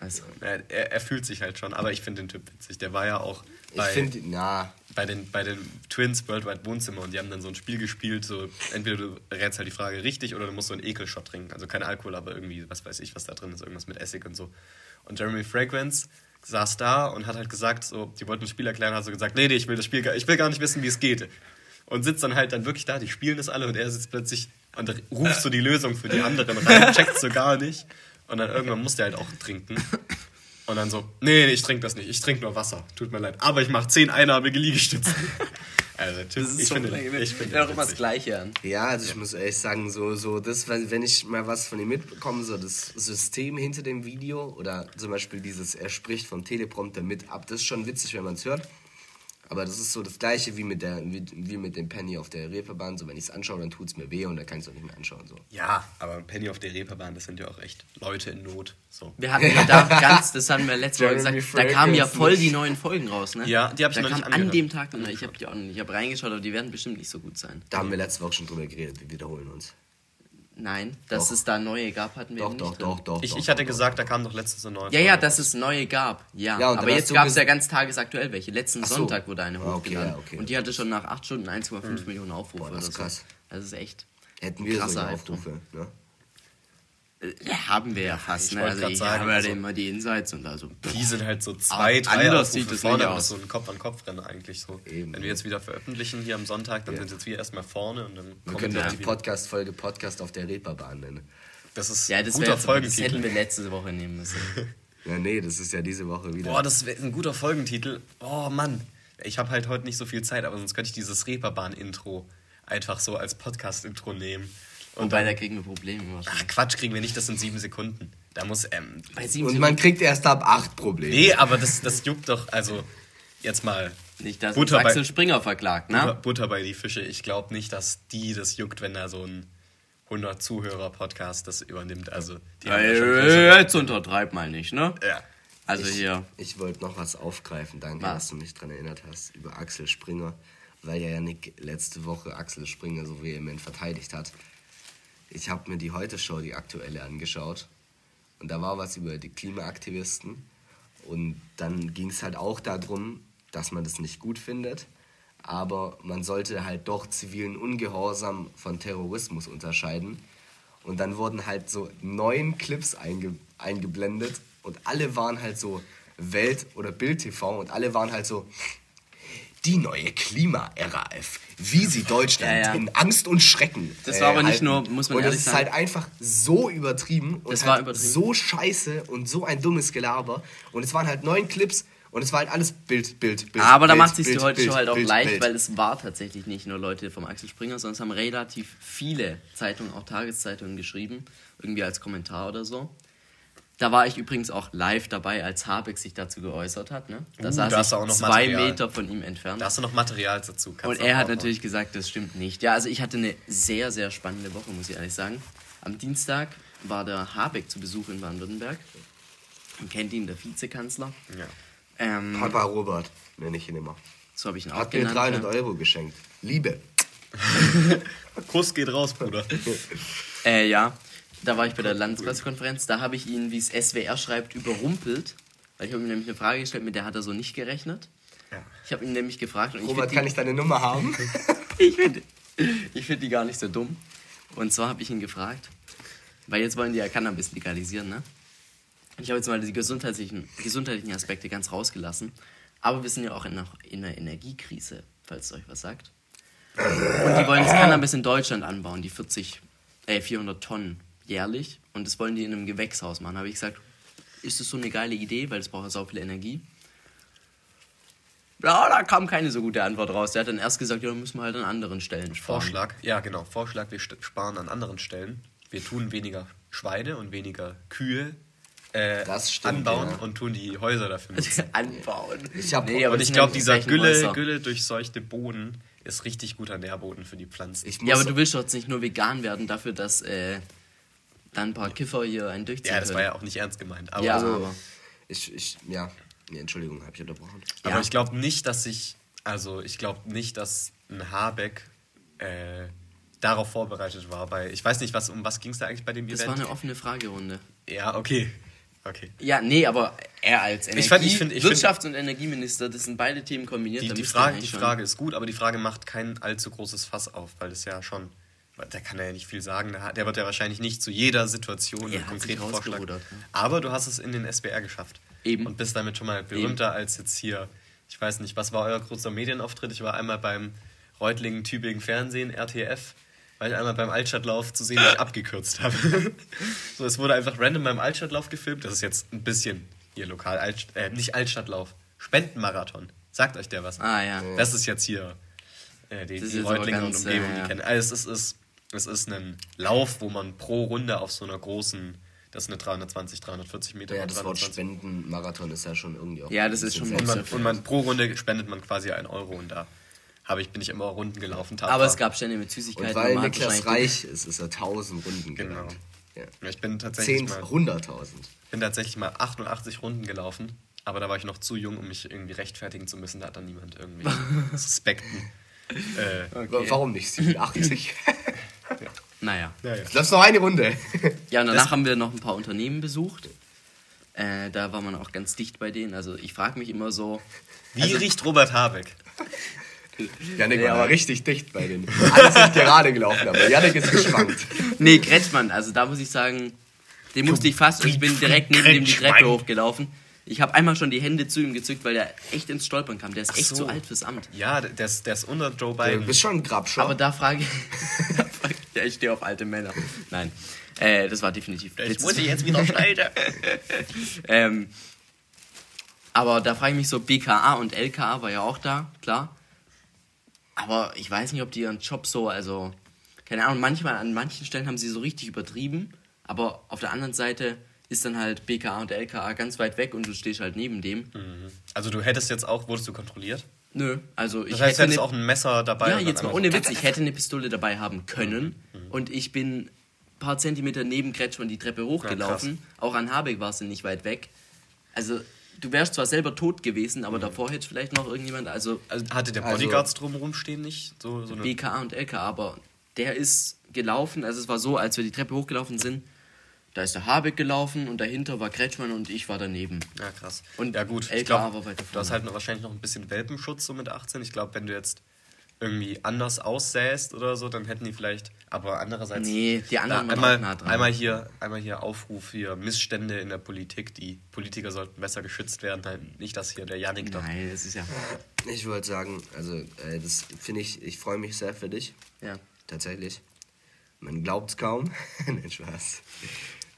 A: Also. Er, er, fühlt sich halt schon, aber ich finde den Typ witzig. Der war ja auch bei,
B: ich finde, na.
A: Bei den, bei den Twins Worldwide Wohnzimmer und die haben dann so ein Spiel gespielt, so entweder du rätst halt die Frage richtig oder du musst so einen Ekelshot trinken. Also kein Alkohol, aber irgendwie, was weiß ich, was da drin ist, irgendwas mit Essig und so. Und Jeremy Fragrance saß da und hat halt gesagt, so, die wollten ein Spiel erklären, hat so gesagt, nee, nee, ich will das Spiel, ich will gar nicht wissen, wie es geht. Und sitzt dann halt dann wirklich da, die spielen das alle und er sitzt plötzlich und ruft so die Lösung für die anderen rein, checkt so gar nicht. Und dann irgendwann musste er halt auch trinken. Und dann so, nee, nee ich trinke das nicht, ich trinke nur Wasser, tut mir leid. Aber ich mache zehn einarmige Liegestütze. *laughs*
C: also, das ist ich so finde, ich finde auch immer das Gleiche an.
B: Ja, also ich muss ehrlich sagen, so, so das, wenn ich mal was von ihm mitbekomme, so das System hinter dem Video oder zum Beispiel dieses, er spricht vom Teleprompter mit ab, das ist schon witzig, wenn man es hört. Aber das ist so das gleiche wie mit, der, wie, wie mit dem Penny auf der Reeperbahn. So, wenn ich es anschaue, dann tut es mir weh und dann kann ich es auch nicht mehr anschauen. So.
A: Ja, aber Penny auf der Reeperbahn, das sind ja auch echt Leute in Not. So.
C: Wir hatten ja da ganz, das hatten wir letztes Mal gesagt, da kamen ja voll die neuen Folgen raus, ne?
A: Ja, die habe ich
C: da
A: noch
C: nicht an dem Tag, ich habe die auch nicht, ich habe reingeschaut, aber die werden bestimmt nicht so gut sein.
B: Da haben wir letzte Woche schon drüber geredet, wir wiederholen uns.
C: Nein, dass doch. es da neue gab, hatten wir
B: doch, nicht. Doch, drin. doch, doch,
A: ich,
B: doch.
A: Ich hatte doch, gesagt, da kam doch letztens eine neue.
C: Ja, ja, dass es neue gab. Ja, ja aber jetzt gab es ja ganz tagesaktuell welche. Letzten so. Sonntag wurde eine
B: hochgeladen. Okay, okay,
C: und die hatte schon nach 8 Stunden 1,5 mhm. Millionen Aufrufe.
B: Boah, das ist krass.
C: Das ist echt.
B: Hätten wir so Aufrufe, ne?
C: Ja, haben wir ja fast, ne? Also ich habe ja also, immer die Insights und also.
A: Die sind halt so zwei, drei anders sieht es vorne, aus. so ein Kopf-an-Kopf-Rennen eigentlich so. Eben. Wenn wir jetzt wieder veröffentlichen hier am Sonntag, dann ja. sind jetzt wir erstmal vorne und dann
B: Wir können doch die Podcast-Folge Podcast auf der Reeperbahn nennen.
C: Das ist ja, das ein guter Folgentitel. Das hätten wir letzte Woche nehmen müssen. *laughs*
B: ja, nee, das ist ja diese Woche wieder.
A: Boah, das wäre ein guter Folgentitel. Oh Mann. Ich habe halt heute nicht so viel Zeit, aber sonst könnte ich dieses Reeperbahn-Intro einfach so als Podcast-Intro nehmen.
C: Und Wobei, da kriegen wir Probleme.
A: Ach, Quatsch, kriegen wir nicht, das sind sieben Sekunden. Da muss, ähm,
B: Bei sieben Und man kriegt erst ab acht Probleme.
A: Nee, aber das, das juckt doch, also, jetzt mal.
C: Nicht, dass Butter Axel bei, Springer verklagt, ne?
A: Butter, Butter bei die Fische. Ich glaube nicht, dass die das juckt, wenn da so ein 100 Zuhörer-Podcast das übernimmt. Also, die
C: ja, ja jetzt untertreib mal nicht, ne?
A: Ja.
C: Also
B: ich,
C: hier.
B: Ich wollte noch was aufgreifen, danke, was? dass du mich daran erinnert hast, über Axel Springer, weil ja Nick letzte Woche Axel Springer so vehement verteidigt hat ich habe mir die Heute-Show, die aktuelle, angeschaut. Und da war was über die Klimaaktivisten. Und dann ging es halt auch darum, dass man das nicht gut findet. Aber man sollte halt doch zivilen Ungehorsam von Terrorismus unterscheiden. Und dann wurden halt so neun Clips einge eingeblendet. Und alle waren halt so Welt- oder Bild-TV. Und alle waren halt so, die neue Klima-RAF, wie sie Deutschland ja, ja. in Angst und Schrecken.
C: Das war aber nicht halten. nur, muss man
B: und
C: ehrlich
B: sagen. Und das ist halt einfach so übertrieben und
C: das
B: halt
C: war übertrieben.
B: so scheiße und so ein dummes Gelaber. Und es waren halt neun Clips und es war halt alles Bild, Bild, Bild.
C: Aber
B: Bild,
C: da macht sich die heute schon halt auch
B: Bild,
C: leicht,
B: Bild.
C: weil es war tatsächlich nicht nur Leute vom Axel Springer, sondern es haben relativ viele Zeitungen, auch Tageszeitungen geschrieben, irgendwie als Kommentar oder so. Da war ich übrigens auch live dabei, als Habeck sich dazu geäußert hat. Ne? Da uh, saß da ich auch noch zwei Material. Meter von ihm entfernt.
A: Da hast du noch Material dazu.
C: Kannst und er hat natürlich gesagt, das stimmt nicht. Ja, also ich hatte eine sehr, sehr spannende Woche, muss ich ehrlich sagen. Am Dienstag war der Habeck zu Besuch in Baden-Württemberg. Man kennt ihn, der Vizekanzler.
B: Ja. Ähm, Papa Robert, nenne ich ihn immer.
C: So habe ich ihn
B: hat auch. Hat mir 300 ja. Euro geschenkt. Liebe. *laughs* *laughs*
A: Kuss geht raus, Bruder.
C: äh, ja. Da war ich bei der Landespressekonferenz, da habe ich ihn, wie es SWR schreibt, überrumpelt. Weil ich habe ihm nämlich eine Frage gestellt, mit der hat er so nicht gerechnet. Ja. Ich habe ihn nämlich gefragt. Und
B: Robert, ich kann die, ich deine Nummer haben? *laughs*
C: ich finde ich find die gar nicht so dumm. Und zwar habe ich ihn gefragt, weil jetzt wollen die ja Cannabis legalisieren, ne? Ich habe jetzt mal die gesundheitlichen, gesundheitlichen Aspekte ganz rausgelassen. Aber wir sind ja auch in einer, in einer Energiekrise, falls es euch was sagt. Und die wollen das Cannabis in Deutschland anbauen, die 40, äh, 400 Tonnen jährlich und das wollen die in einem Gewächshaus machen. habe ich gesagt, ist das so eine geile Idee, weil es braucht ja so viel Energie. Ja, da kam keine so gute Antwort raus. Der hat dann erst gesagt, ja, dann müssen wir halt an anderen Stellen
A: sparen. Vorschlag, ja genau, Vorschlag, wir sparen an anderen Stellen. Wir tun weniger Schweine und weniger Kühe äh, stimmt, anbauen ja. und tun die Häuser dafür *laughs*
C: nutzen. anbauen.
A: Ich hab, nee, und ich glaube, dieser Gülle, Gülle durchseuchte Boden ist richtig guter Nährboden für die Pflanzen.
C: ja, aber du willst doch jetzt nicht nur vegan werden dafür, dass äh, dann ein paar Kiffer hier einen durchziehen
A: Ja, das war ja auch nicht ernst gemeint.
C: Aber ja, also, aber
B: ich, ich, ja, nee, Entschuldigung, habe ich unterbrochen.
A: Aber ja. ich glaube nicht, dass ich, also ich glaube nicht, dass ein Habeck äh, darauf vorbereitet war. Bei, ich weiß nicht, was, um was ging es da eigentlich bei dem
C: das
A: Event?
C: Das war eine offene Fragerunde.
A: Ja, okay. Okay.
C: Ja, nee, aber er als Energie ich fand, ich find, ich Wirtschafts- und Energieminister, das sind beide Themen kombiniert.
A: Die, die Frage, die Frage ist gut, aber die Frage macht kein allzu großes Fass auf, weil es ja schon da kann er ja nicht viel sagen. Der wird ja wahrscheinlich nicht zu jeder Situation einen konkreten Vorschlag. Ja. Aber du hast es in den SBR geschafft.
C: Eben.
A: Und bist damit schon mal berühmter Eben. als jetzt hier. Ich weiß nicht, was war euer großer Medienauftritt? Ich war einmal beim Reutlingen Tübingen Fernsehen, RTF, weil ich einmal beim Altstadtlauf zu sehen, ich abgekürzt habe. *laughs* so, es wurde einfach random beim Altstadtlauf gefilmt. Das ist jetzt ein bisschen hier lokal, Alt, äh, nicht Altstadtlauf, Spendenmarathon. Sagt euch der was?
C: Ah, ja.
A: Das ist jetzt hier äh, die, die Reutlingen und Umgebung, äh, ja. die kennen. Also es ist, ist es ist ein Lauf, wo man pro Runde auf so einer großen, das ist eine 320, 340 Meter.
B: Ja, das Wort Spendenmarathon ist ja schon irgendwie auch.
C: Ja, das ist schon.
A: Und man, und man pro Runde spendet man quasi einen Euro und da habe ich, bin ich immer Runden gelaufen.
C: Tapfer. Aber es gab Stände mit Süßigkeiten.
B: Und weil Niklas Reich ist, ist er 1000 Runden
A: Genau. Ja. Ich bin tatsächlich
B: 10, 100.000.
A: bin tatsächlich mal 88 Runden gelaufen, aber da war ich noch zu jung, um mich irgendwie rechtfertigen zu müssen. Da hat dann niemand irgendwie *laughs* Suspekten.
B: Äh, okay. Warum nicht 87? *laughs*
C: Ja. Naja.
B: naja. Das ist noch eine Runde.
C: ja, und danach das haben wir noch ein paar Unternehmen besucht. Äh, da war man auch ganz dicht bei denen. Also ich frage mich immer so.
A: Wie also, riecht Robert Habeck?
B: Janik war aber richtig dicht bei denen. Alle sind gerade gelaufen, aber Janik ist geschwankt.
C: Nee, Kretschmann, also da muss ich sagen, den musste ich fast und ich bin direkt neben dem die Treppe hochgelaufen. Ich habe einmal schon die Hände zu ihm gezückt, weil der echt ins Stolpern kam. Der ist echt so. zu alt fürs Amt.
A: Ja, der ist, der ist unter Joe Biden.
B: Du bist schon ein Grabschau.
C: Aber da frage ich. *laughs* ja, ich stehe auf alte Männer. Nein. Äh, das war definitiv.
A: Das muss ich jetzt wieder schneiden. *laughs*
C: ähm, aber da frage ich mich so, BKA und LKA war ja auch da, klar. Aber ich weiß nicht, ob die ihren Job so, also, keine Ahnung, manchmal an manchen Stellen haben sie so richtig übertrieben, aber auf der anderen Seite ist dann halt BKA und LKA ganz weit weg und du stehst halt neben dem.
A: Mhm. Also du hättest jetzt auch, wurdest du kontrolliert?
C: Nö, also
A: ich das heißt, hätte. auch ein Messer dabei.
C: Ja, jetzt mal ohne Witz, ich hätte eine Pistole dabei haben können mhm. mhm. und ich bin ein paar Zentimeter neben Kretschmann die Treppe hochgelaufen. Ja, auch an Habeck war es nicht weit weg. Also du wärst zwar selber tot gewesen, aber mhm. davor hätte vielleicht noch irgendjemand. Also,
A: also hatte der also Bodyguards also, drumherum stehen nicht? So,
C: so BKA und LKA, aber der ist gelaufen. Also es war so, als wir die Treppe hochgelaufen sind, da ist der Habeck gelaufen und dahinter war Kretschmann und ich war daneben.
A: Ja, krass. Und ja, gut. LKA glaub, war weiter vorne. Du hast halt noch, wahrscheinlich noch ein bisschen Welpenschutz so mit 18. Ich glaube, wenn du jetzt irgendwie anders aussäst oder so, dann hätten die vielleicht. Aber andererseits.
C: Nee, die anderen
A: einmal, nah dran. einmal hier, einmal hier Aufruf hier Missstände in der Politik. Die Politiker sollten besser geschützt werden. Halt nicht, dass hier der Janik
C: doch. Nein, das ist ja.
B: Ich wollte sagen, also äh, das finde ich, ich freue mich sehr für dich.
C: Ja.
B: Tatsächlich. Man glaubt es kaum. *laughs* Nein, Spaß.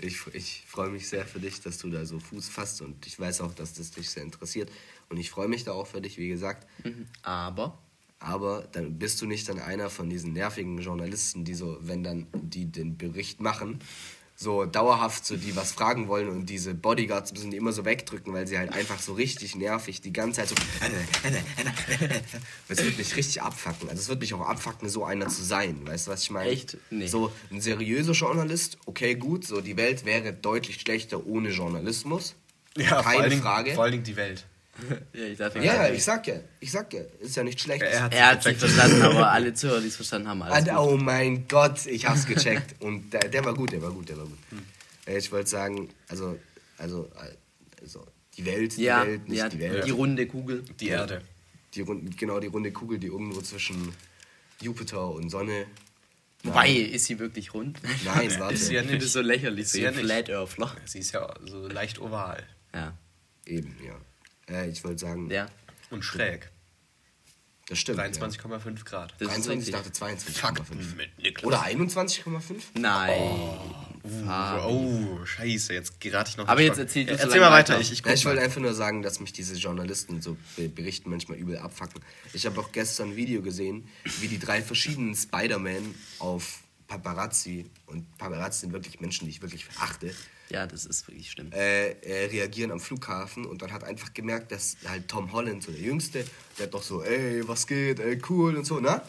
B: Ich, ich freue mich sehr für dich, dass du da so Fuß fasst und ich weiß auch, dass das dich sehr interessiert. Und ich freue mich da auch für dich, wie gesagt.
C: Mhm. Aber
B: aber dann bist du nicht dann einer von diesen nervigen Journalisten, die so, wenn dann die den Bericht machen, so dauerhaft so die was fragen wollen und diese Bodyguards müssen die immer so wegdrücken, weil sie halt einfach so richtig nervig die ganze Zeit so *laughs* das wird mich richtig abfacken. Also es wird mich auch abfacken, so einer zu sein. Weißt du, was ich meine?
C: Echt?
B: Nee. So ein seriöser Journalist, okay, gut, so die Welt wäre deutlich schlechter ohne Journalismus.
A: Ja, keine vor Dingen, Frage. Vor allen Dingen die Welt. *laughs*
B: ja, ich, ja, ja, ich sag ja, ich sag ja, ist ja nicht schlecht.
C: Er hat, er hat sich verstanden, aber *laughs* alle Zuhörer, die es verstanden haben, alles
B: ah, Oh mein Gott, ich hab's gecheckt. Und der, der war gut, der war gut, der war gut. Hm. Ich wollte sagen, also, also, also, die Welt, die
C: ja,
B: Welt,
C: nicht ja, die Welt. Die runde Kugel.
A: Die Erde.
B: Die, genau, die runde Kugel, die irgendwo zwischen Jupiter und Sonne
C: Wobei, ist sie wirklich rund?
B: Nein, *laughs* warte.
C: Ist sie ja nicht. Ist so lächerlich, ist so ja Flat Earthler.
A: Sie ist ja so leicht oval.
C: Ja.
B: Eben, ja. Äh, ich wollte sagen.
C: Ja.
A: Und schräg.
B: Das stimmt.
A: 23,5 ja. Grad.
B: Das 23, ich dachte 22,5. Oder 21,5?
C: Nein.
A: Oh, oh, scheiße, jetzt gerate ich noch.
C: Aber jetzt erzähl du
A: Erzähl mal weiter. Ich,
B: ich, ja, ich wollte einfach nur sagen, dass mich diese Journalisten so berichten manchmal übel abfacken. Ich habe auch gestern ein Video gesehen, wie die drei verschiedenen Spider-Man auf Paparazzi, und Paparazzi sind wirklich Menschen, die ich wirklich verachte,
C: ja, das ist wirklich schlimm.
B: Äh, äh, reagieren am Flughafen und dann hat einfach gemerkt, dass halt Tom Holland, so der Jüngste, der hat doch so, ey, was geht, ey, cool und so, ne?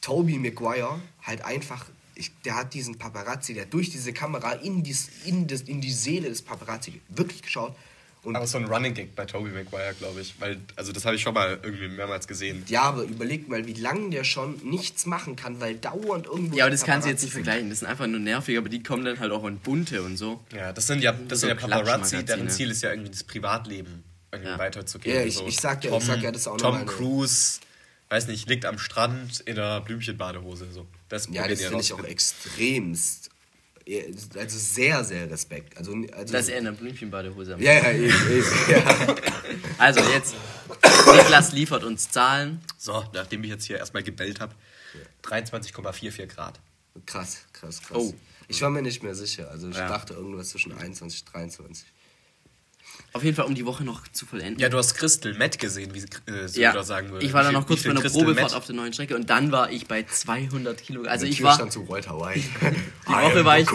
B: Toby Maguire halt einfach, ich, der hat diesen Paparazzi, der durch diese Kamera in die, in, das, in die Seele des Paparazzi wirklich geschaut
A: und aber so ein Running Gag bei Toby Maguire, glaube ich. Weil, also das habe ich schon mal irgendwie mehrmals gesehen.
B: Ja, aber überleg mal, wie lange der schon nichts machen kann, weil dauernd irgendwo.
C: Ja, aber das kannst du jetzt nicht vergleichen. Das sind einfach nur nervig, aber die kommen dann halt auch in bunte und so.
A: Ja, das sind ja, das so sind ja Paparazzi, deren Ziel ist ja irgendwie das Privatleben irgendwie ja. weiterzugeben.
B: Ja, ich, so ich, sag ja,
A: Tom,
B: ich sag ja, das auch
A: Tom Cruise, weiß nicht, liegt am Strand in einer Blümchenbadehose. So.
B: Das ja, das finde ich auch extremst also sehr, sehr Respekt. Also, also
C: Dass er in der Blümchenbadehose
B: Ja, ja, eben, eben, ja. *laughs*
C: Also jetzt, Niklas liefert uns Zahlen.
A: So, nachdem ich jetzt hier erstmal gebellt habe, 23,44 Grad.
B: Krass, krass, krass. Oh. Ich war mir nicht mehr sicher. Also ich ja. dachte irgendwas zwischen 21 und 23.
C: Auf jeden Fall, um die Woche noch zu vollenden.
A: Ja, du hast Crystal Matt gesehen, wie äh, Söder ja. sagen würde.
C: Ich war dann noch kurz bei einer Probefahrt Matt? auf der neuen Strecke und dann war ich bei 200 Kilo. Also ich war...
B: zu Walter White. *laughs*
C: die *laughs* Woche war ich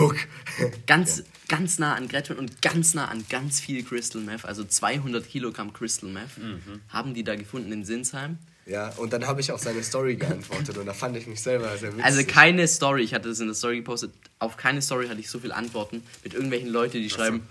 C: ganz, ganz nah an Gretchen und ganz nah an ganz viel Crystal Meth. Also 200 Kilogramm Crystal Meth mhm. haben die da gefunden in Sinsheim.
B: Ja, und dann habe ich auf seine Story geantwortet und da fand ich mich selber sehr witzig.
C: Also keine Story, ich hatte das in der Story gepostet, auf keine Story hatte ich so viele Antworten mit irgendwelchen Leuten, die schreiben,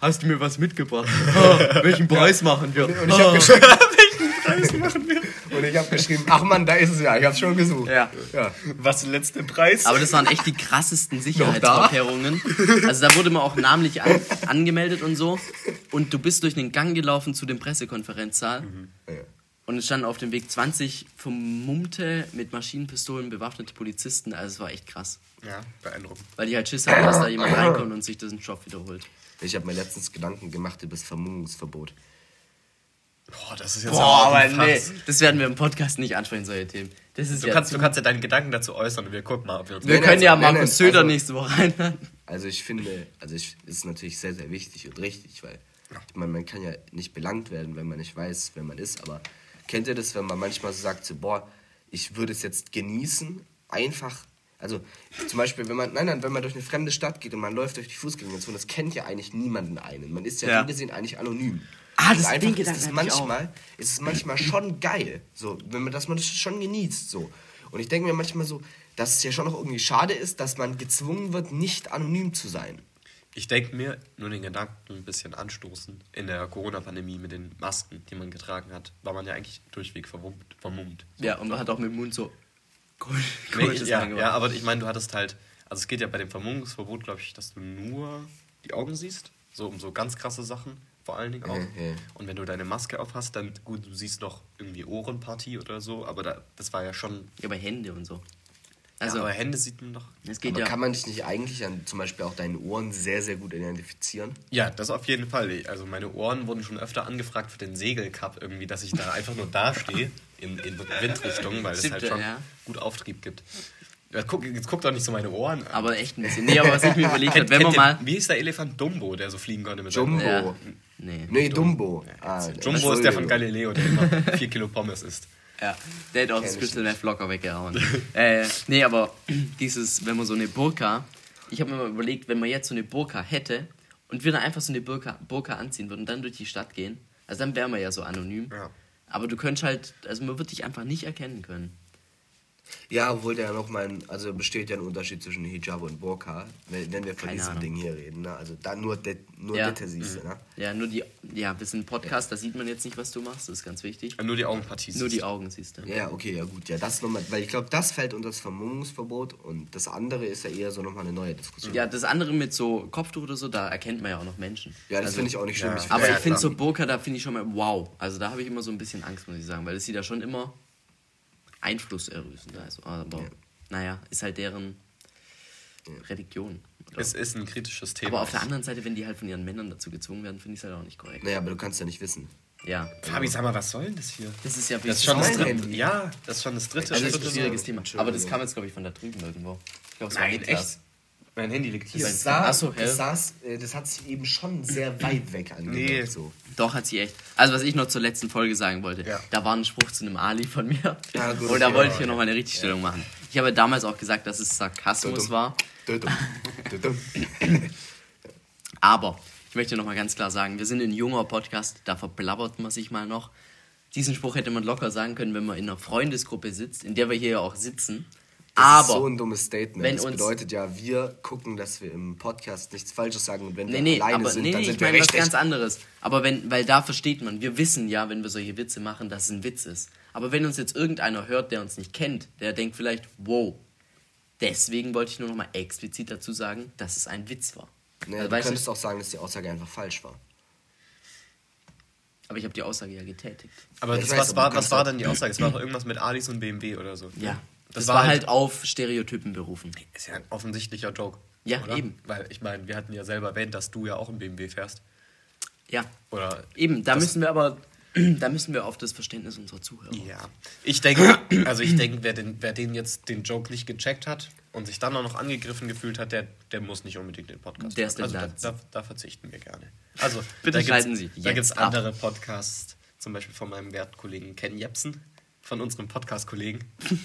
C: hast du mir was mitgebracht? Ha, welchen Preis machen wir?
B: Und, und ich habe geschrieben, *laughs* welchen Preis machen wir? Und ich habe geschrieben, ach man, da ist es ja, ich habe schon gesucht.
C: Ja.
A: ja. Was der letzte Preis?
C: Aber das waren echt die krassesten Sicherheitsvorkehrungen. Also da wurde man auch namentlich an, angemeldet und so. Und du bist durch den Gang gelaufen zu dem Pressekonferenzsaal. Mhm. Ja Und es standen auf dem Weg 20 vermummte, mit Maschinenpistolen bewaffnete Polizisten. Also es war echt krass.
A: Ja, beeindruckend.
C: Weil die halt Schiss haben, dass da jemand reinkommt und sich diesen Job wiederholt.
B: Ich habe mir letztens Gedanken gemacht über das Vermummungsverbot.
A: Boah, das ist jetzt
C: Boah, aber nee, das werden wir im Podcast nicht ansprechen, solche Themen. Das ist
A: du,
C: ja
A: kannst, du kannst ja deine Gedanken dazu äußern und wir gucken mal, ob wir uns...
C: wir können ja
B: nein, nein,
C: Markus
B: nein,
C: Söder
B: also-
C: nächste Woche reinhören.
B: Also ich finde, also ich, es ist natürlich sehr, sehr wichtig und richtig, weil ich meine, man kann ja nicht belangt werden, wenn man nicht weiß, wer man ist, aber kennt ihr das, wenn man manchmal so sagt, so, boah, ich würde es jetzt genießen, einfach, also zum Beispiel, wenn man, nein, nein, wenn man durch eine fremde Stadt geht und man läuft durch die Fußgängerzone, das kennt ja eigentlich niemanden einen. Man ist ja,
C: Ja.
B: so gesehen eigentlich anonym.
C: Ah, das-
B: Und einfach
C: den
B: ist es manchmal, ist es manchmal schon geil, so, wenn man, dass man das schon genießt, so. Und ich denke mir manchmal so, dass es ja schon noch irgendwie schade ist, dass man gezwungen wird, nicht anonym zu sein.
A: Ich denke mir, nur den Gedanken ein bisschen anstoßen. In der Corona-Pandemie mit den Masken, die man getragen hat, war man ja eigentlich durchweg vermummt. vermummt.
C: Ja, und man hat auch mit dem Mund so komisch,
A: Nee,
C: komisches
A: ja,
C: angemacht.
A: ja, aber ich meine, du hattest halt, also es geht ja bei dem Vermummungsverbot, glaube ich, dass du nur die Augen siehst, so um so ganz krasse Sachen vor allen Dingen auch.
B: Mhm.
A: Und wenn du deine Maske auf hast, dann gut, du siehst noch irgendwie Ohrenpartie oder so, aber da, das war ja schon.
C: Ja, bei Hände und so.
A: Also,
C: Also,
A: aber Hände sieht man doch.
C: es geht
B: Aber
C: ja.
B: kann man dich nicht eigentlich an zum Beispiel auch deine Ohren sehr, sehr gut identifizieren?
A: Ja, das auf jeden Fall. Also meine Ohren wurden schon öfter angefragt für den Segelcup irgendwie, dass ich da einfach nur dastehe in, in Windrichtung, weil es halt schon
C: ja.
A: gut Auftrieb gibt. Ja, guck, jetzt guck doch nicht so meine Ohren an.
C: aber echt ein bisschen. Nee, aber was ich mir *laughs* überlegt habe, wenn man mal.
A: Wie ist der Elefant Dumbo, der so fliegen konnte mit
B: Jumbo.
C: Ja. Nee.
B: Nee, Dumbo. Ah,
A: Jumbo ist der von. Galileo, der immer 4 Kilo Pommes isst.
C: Ja, der hat auch das Crystal Meth locker weggehauen. *laughs* äh, nee, aber dieses, wenn man so eine Burka, ich habe mir mal überlegt, wenn man jetzt so eine Burka hätte und wir dann einfach so eine Burka, Burka anziehen würden und dann durch die Stadt gehen, also dann wären wir ja so anonym.
A: Ja.
C: Aber du könntest halt, also man wird dich einfach nicht erkennen können.
B: Ja, obwohl der ja noch mal, ein, also besteht ja ein Unterschied zwischen Hijab und Burka, wenn wir von
C: Keine
B: diesem
C: Ahnung.
B: Ding hier reden. Ne? Also da nur, det, nur
C: Ja.
B: Dette siehst du, ne?
C: Ja, nur die, ja, wir sind ein Podcast, da sieht man jetzt nicht, was du machst, das ist ganz wichtig.
A: Nur die Augenpartie.
C: Nur die
A: siehst.
C: Augen siehst du.
B: Ja, okay, ja gut. Ja, das nochmal, weil ich glaube, das fällt unter das Vermummungsverbot und das andere ist ja eher so nochmal eine neue Diskussion.
C: Ja, das andere mit so Kopftuch oder so, da erkennt man ja auch noch Menschen.
B: Ja, das
C: Also-
B: finde ich auch nicht schlimm.
A: ja.
B: Ich
C: Aber ich finde so. Burka, da finde ich schon mal wow. Also da habe ich immer so ein bisschen Angst, muss ich sagen, weil es sieht ja schon immer einflusserrüsend. Also, aber
B: Ja.
C: naja, ist halt deren Religion. oder?
A: Es ist ein kritisches Thema.
C: aber auf der anderen Seite, wenn die halt von ihren Männern dazu gezwungen werden, finde ich es halt auch nicht korrekt.
B: Naja, aber du kannst ja nicht wissen.
C: Ja.
A: Fabi, sag mal, was soll denn das hier?
C: Das ist ja
A: Das ist schon das dritte. Ja, das ist schon das dritte.
C: also das ist ein schwieriges. Thema. Aber das kam jetzt, glaube ich, von da drüben irgendwo. Ich glaube, es war
A: Nein,
C: Niklas.
A: echt? Mein Handy liegt hier.
C: Das Ach so, hä?
B: das, saß, äh, das hat sich eben schon sehr weit weg angehört.
A: Nee.
B: So.
C: Doch, hat sie echt. Also, was ich noch zur letzten Folge sagen wollte,
A: Ja.
C: da war ein Spruch zu einem Ali von mir.
B: Ja, gut,
C: und da
B: ja,
C: wollte ich hier
B: ja.
C: nochmal eine Richtigstellung machen. Ich habe damals auch gesagt, dass es Sarkasmus war. Aber ich möchte nochmal ganz klar sagen, wir sind ein junger Podcast, da verblabbert man sich mal noch. Diesen Spruch hätte man locker sagen können, wenn man in einer Freundesgruppe sitzt, in der wir hier ja auch sitzen.
B: Das
C: Aber
B: ist so ein dummes Statement.
C: wenn
B: das
C: uns-
B: bedeutet ja, wir gucken, dass wir im Podcast nichts Falsches sagen und wenn
C: Nee,
B: wir
C: nee,
B: alleine
C: aber
B: sind,
C: nee,
B: dann
C: nee,
B: sind
C: ich
B: wir
C: meine was
B: richtig.
C: ganz anderes. Aber wenn, weil da versteht man, wir wissen ja, wenn wir solche Witze machen, dass es ein Witz ist. Aber wenn uns jetzt irgendeiner hört, der uns nicht kennt, der denkt vielleicht, wow. Deswegen wollte ich nur noch mal explizit dazu sagen, dass es ein Witz war.
B: Naja,
C: Also,
B: du
C: weißt du,
B: könntest auch sagen, dass die Aussage einfach falsch war.
C: aber ich habe die Aussage ja getätigt.
A: Aber das,
B: weiß,
A: was,
B: aber
A: war, was war denn die Aussage? Es war doch irgendwas mit Alis und BMW oder so.
C: Ja. Das,
A: Das
C: war, halt
A: halt-
C: auf Stereotypen berufen.
A: Ist ja ein offensichtlicher Joke.
C: Ja,
A: oder?
C: eben.
A: Weil ich meine, wir hatten ja selber erwähnt, dass du ja auch einen BMW fährst.
C: Ja,
A: Oder
C: eben. Da müssen wir aber, *clears throat* da müssen wir auf das Verständnis unserer Zuhörer.
A: Ja. Ich denke, also ich denke, wer den, wer den jetzt den Joke nicht gecheckt hat und sich dann auch noch angegriffen gefühlt hat, der, der muss nicht unbedingt den Podcast
C: Der ist
A: Also da, da, da verzichten wir gerne. Also
C: Bitte schalten Sie
A: Da gibt es andere Podcasts, zum Beispiel von meinem Wertkollegen Ken Jepsen, von unserem Podcast-Kollegen. *laughs*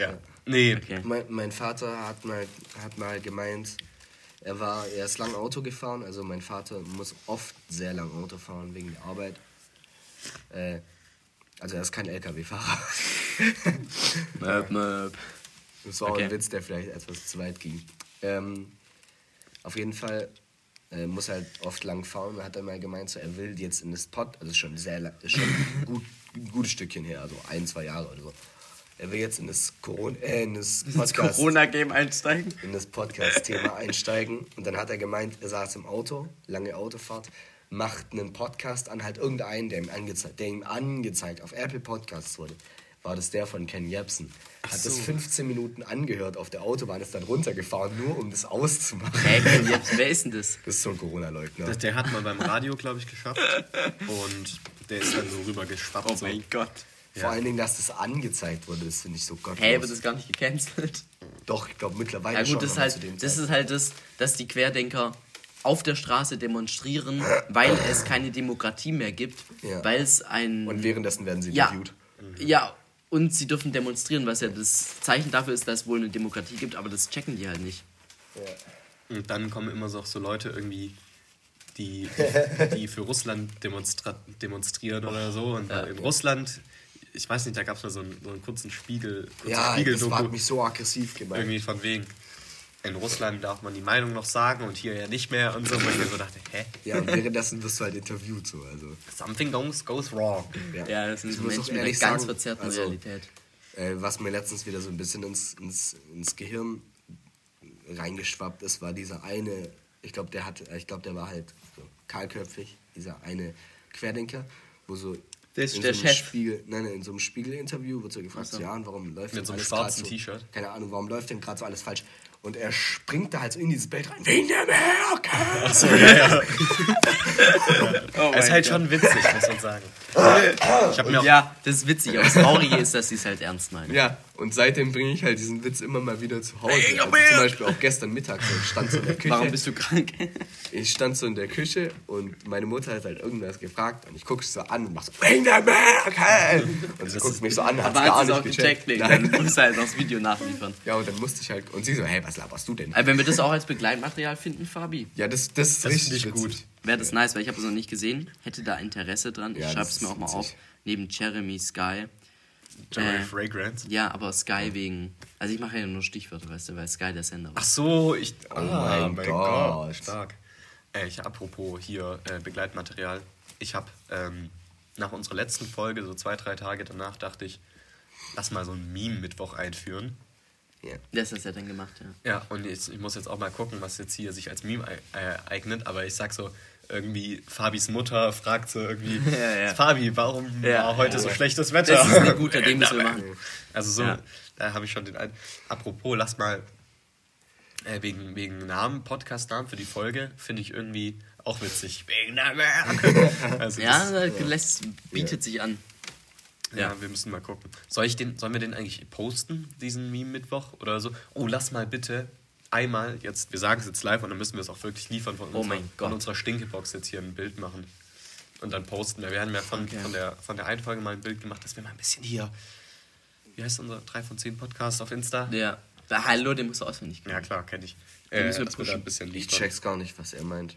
A: ja. Nee,
C: Okay.
B: Mein, mein Vater hat mal, hat mal gemeint, er war, er ist lang Auto gefahren, also mein Vater muss oft sehr lang Auto fahren wegen der Arbeit. Äh, also er ist kein LKW-Fahrer. *laughs*
C: Möp, möp.
B: Das war auch
C: Okay.
B: ein Witz, der vielleicht etwas zu weit ging. Ähm, auf jeden Fall äh, muss er halt oft lang fahren. Da hat er mal gemeint, so, er will jetzt in das Pod, also schon sehr lang, schon *laughs* gut, ein gutes Stückchen her, also ein, zwei Jahre oder so. Er will jetzt in das Corona, äh, in das
C: Ins
B: Podcast,
C: Corona-Game einsteigen.
B: in das Podcast-Thema einsteigen. Und dann hat er gemeint, er saß im Auto, lange Autofahrt, macht einen Podcast an, halt irgendeinen, der ihm, angeze der ihm angezeigt auf Apple Podcasts wurde. War das der von Ken Jebsen. Hat so. das 15 Minuten angehört auf der Autobahn, ist dann runtergefahren, nur um das auszumachen.
C: Hey, Ken Jebsen, wer ist denn das?
B: Das ist so ein Corona-Leugner.
A: Der hat mal beim Radio, glaube ich, geschafft. Und der ist dann so rüber geschwappt.
C: Oh mein
A: so.
C: Gott.
B: Vor ja. allen Dingen, dass das angezeigt wurde, das finde ich so gottlos.
C: Hä, hey, wird das gar nicht gecancelt?
B: Doch, ich glaube mittlerweile
C: ja, gut, schon. Das, halt, das ist halt das, dass die Querdenker auf der Straße demonstrieren, *laughs* weil es keine Demokratie mehr gibt, ja. weil es ein...
B: Und währenddessen werden sie
C: ja, interviewt. Ja, und sie dürfen demonstrieren, was ja das Zeichen dafür ist, dass es wohl eine Demokratie gibt, aber das checken die halt nicht.
A: Ja. Und dann kommen immer so, so Leute irgendwie, die, *laughs* die für Russland demonstrieren oder so. Und ja, in. Russland, ich weiß nicht, da gab es mal so einen, so einen kurzen Spiegel. Kurzen
B: ja, Spiegel das hat mich so aggressiv gemacht.
A: Irgendwie von wegen in Russland darf man die Meinung noch sagen und hier ja nicht mehr und so. Und ich mir so dachte, hä?
B: Ja, und währenddessen wirst du halt interviewt so. Also.
A: Something goes, goes wrong.
C: Ja, ja das ist Menschen mit einer ganz verzerrten also, Realität.
B: Äh, was mir letztens wieder so ein bisschen ins, ins, ins Gehirn reingeschwappt ist, war dieser eine, ich glaube, der hat, ich glaube, der war halt so kahlköpfig, dieser eine Querdenker, wo so
C: der ist in der so Chef.
B: Spiegel, nein, nein, in so einem Spiegel-Interview wird so gefragt, so. ja, und warum läuft
A: Mit so einem schwarzen T-Shirt?
B: Keine Ahnung, warum läuft denn gerade so alles falsch? Und er springt da halt so in dieses Bild rein. Wegen der Merkel! Achso, ja, ja. *laughs*
A: oh ist halt Gott. schon witzig, muss man sagen. *laughs*
C: Ich ja, das ist witzig, aber das Traurige ist, dass sie es halt ernst meinen.
B: Ja, und seitdem bringe ich halt diesen Witz immer mal wieder zu Hause. Also zum Beispiel auch gestern Mittag so, ich stand so in der Küche.
C: Warum bist du krank?
B: ich stand so in der Küche und meine Mutter hat halt irgendwas gefragt und ich gucke so an und mach so, Wegen der Merkel! Und sie guckt mich so an, hat gar nicht gecheckt.
C: gecheckt Nein. Dann musst du halt das Video nachliefern.
B: Ja, und dann musste ich halt, und sie so, hey, was laberst du denn?
C: Aber wenn wir das auch als Begleitmaterial finden, Fabi.
B: Ja, das, das ist das richtig ist gut.
C: Wäre das nice, weil ich habe es noch nicht gesehen. Hätte da Interesse dran. Ich ja, schreibe es mir auch mal auf. Neben Jeremy Sky.
A: Jeremy äh, Fragrance?
C: Ja, aber Sky wegen. Also ich mache ja nur Stichwörter, weißt du, weil Sky der Sender
A: war. Ach so, ich. Oh, oh mein, mein Gott. Gott. Stark. Äh, ich apropos hier äh, Begleitmaterial. Ich habe ähm, nach unserer letzten Folge, so zwei, drei Tage danach, dachte ich, lass mal so ein Meme-Mittwoch einführen.
C: Ja. Das hast du ja dann gemacht, ja.
A: Ja, und ich, ich muss jetzt auch mal gucken, was jetzt hier sich als Meme eignet, aber ich sag so, irgendwie Fabis Mutter fragt so irgendwie, *laughs* ja, ja. Fabi, warum ja, war heute so schlechtes Wetter?
C: Das ist ein guter, *laughs* den müssen wir machen.
A: Also so, da habe ich schon den ein Apropos, lass mal äh, wegen, wegen Namen, Podcast-Namen für die Folge, finde ich irgendwie auch witzig. Wegen Namen. *laughs*
C: Also ja, das, lässt, bietet sich an.
A: Ja, wir müssen mal gucken. Soll ich den, sollen wir den eigentlich posten, diesen Meme-Mittwoch oder so? Oh, lass mal bitte einmal jetzt, wir sagen es jetzt live und dann müssen wir es auch wirklich liefern von, oh unserer, von unserer Stinkebox jetzt hier ein Bild machen und dann posten wir. Wir haben ja von, okay. von, der, von der einen Folge mal ein Bild gemacht, dass wir mal ein bisschen hier, wie heißt unser 3 von 10 Podcast auf Insta?
C: Ja. Da, hallo, den musst du auswendig
A: kennen. Ja, klar, kenne ich.
B: Äh, ein bisschen ich check's gar nicht, was er meint.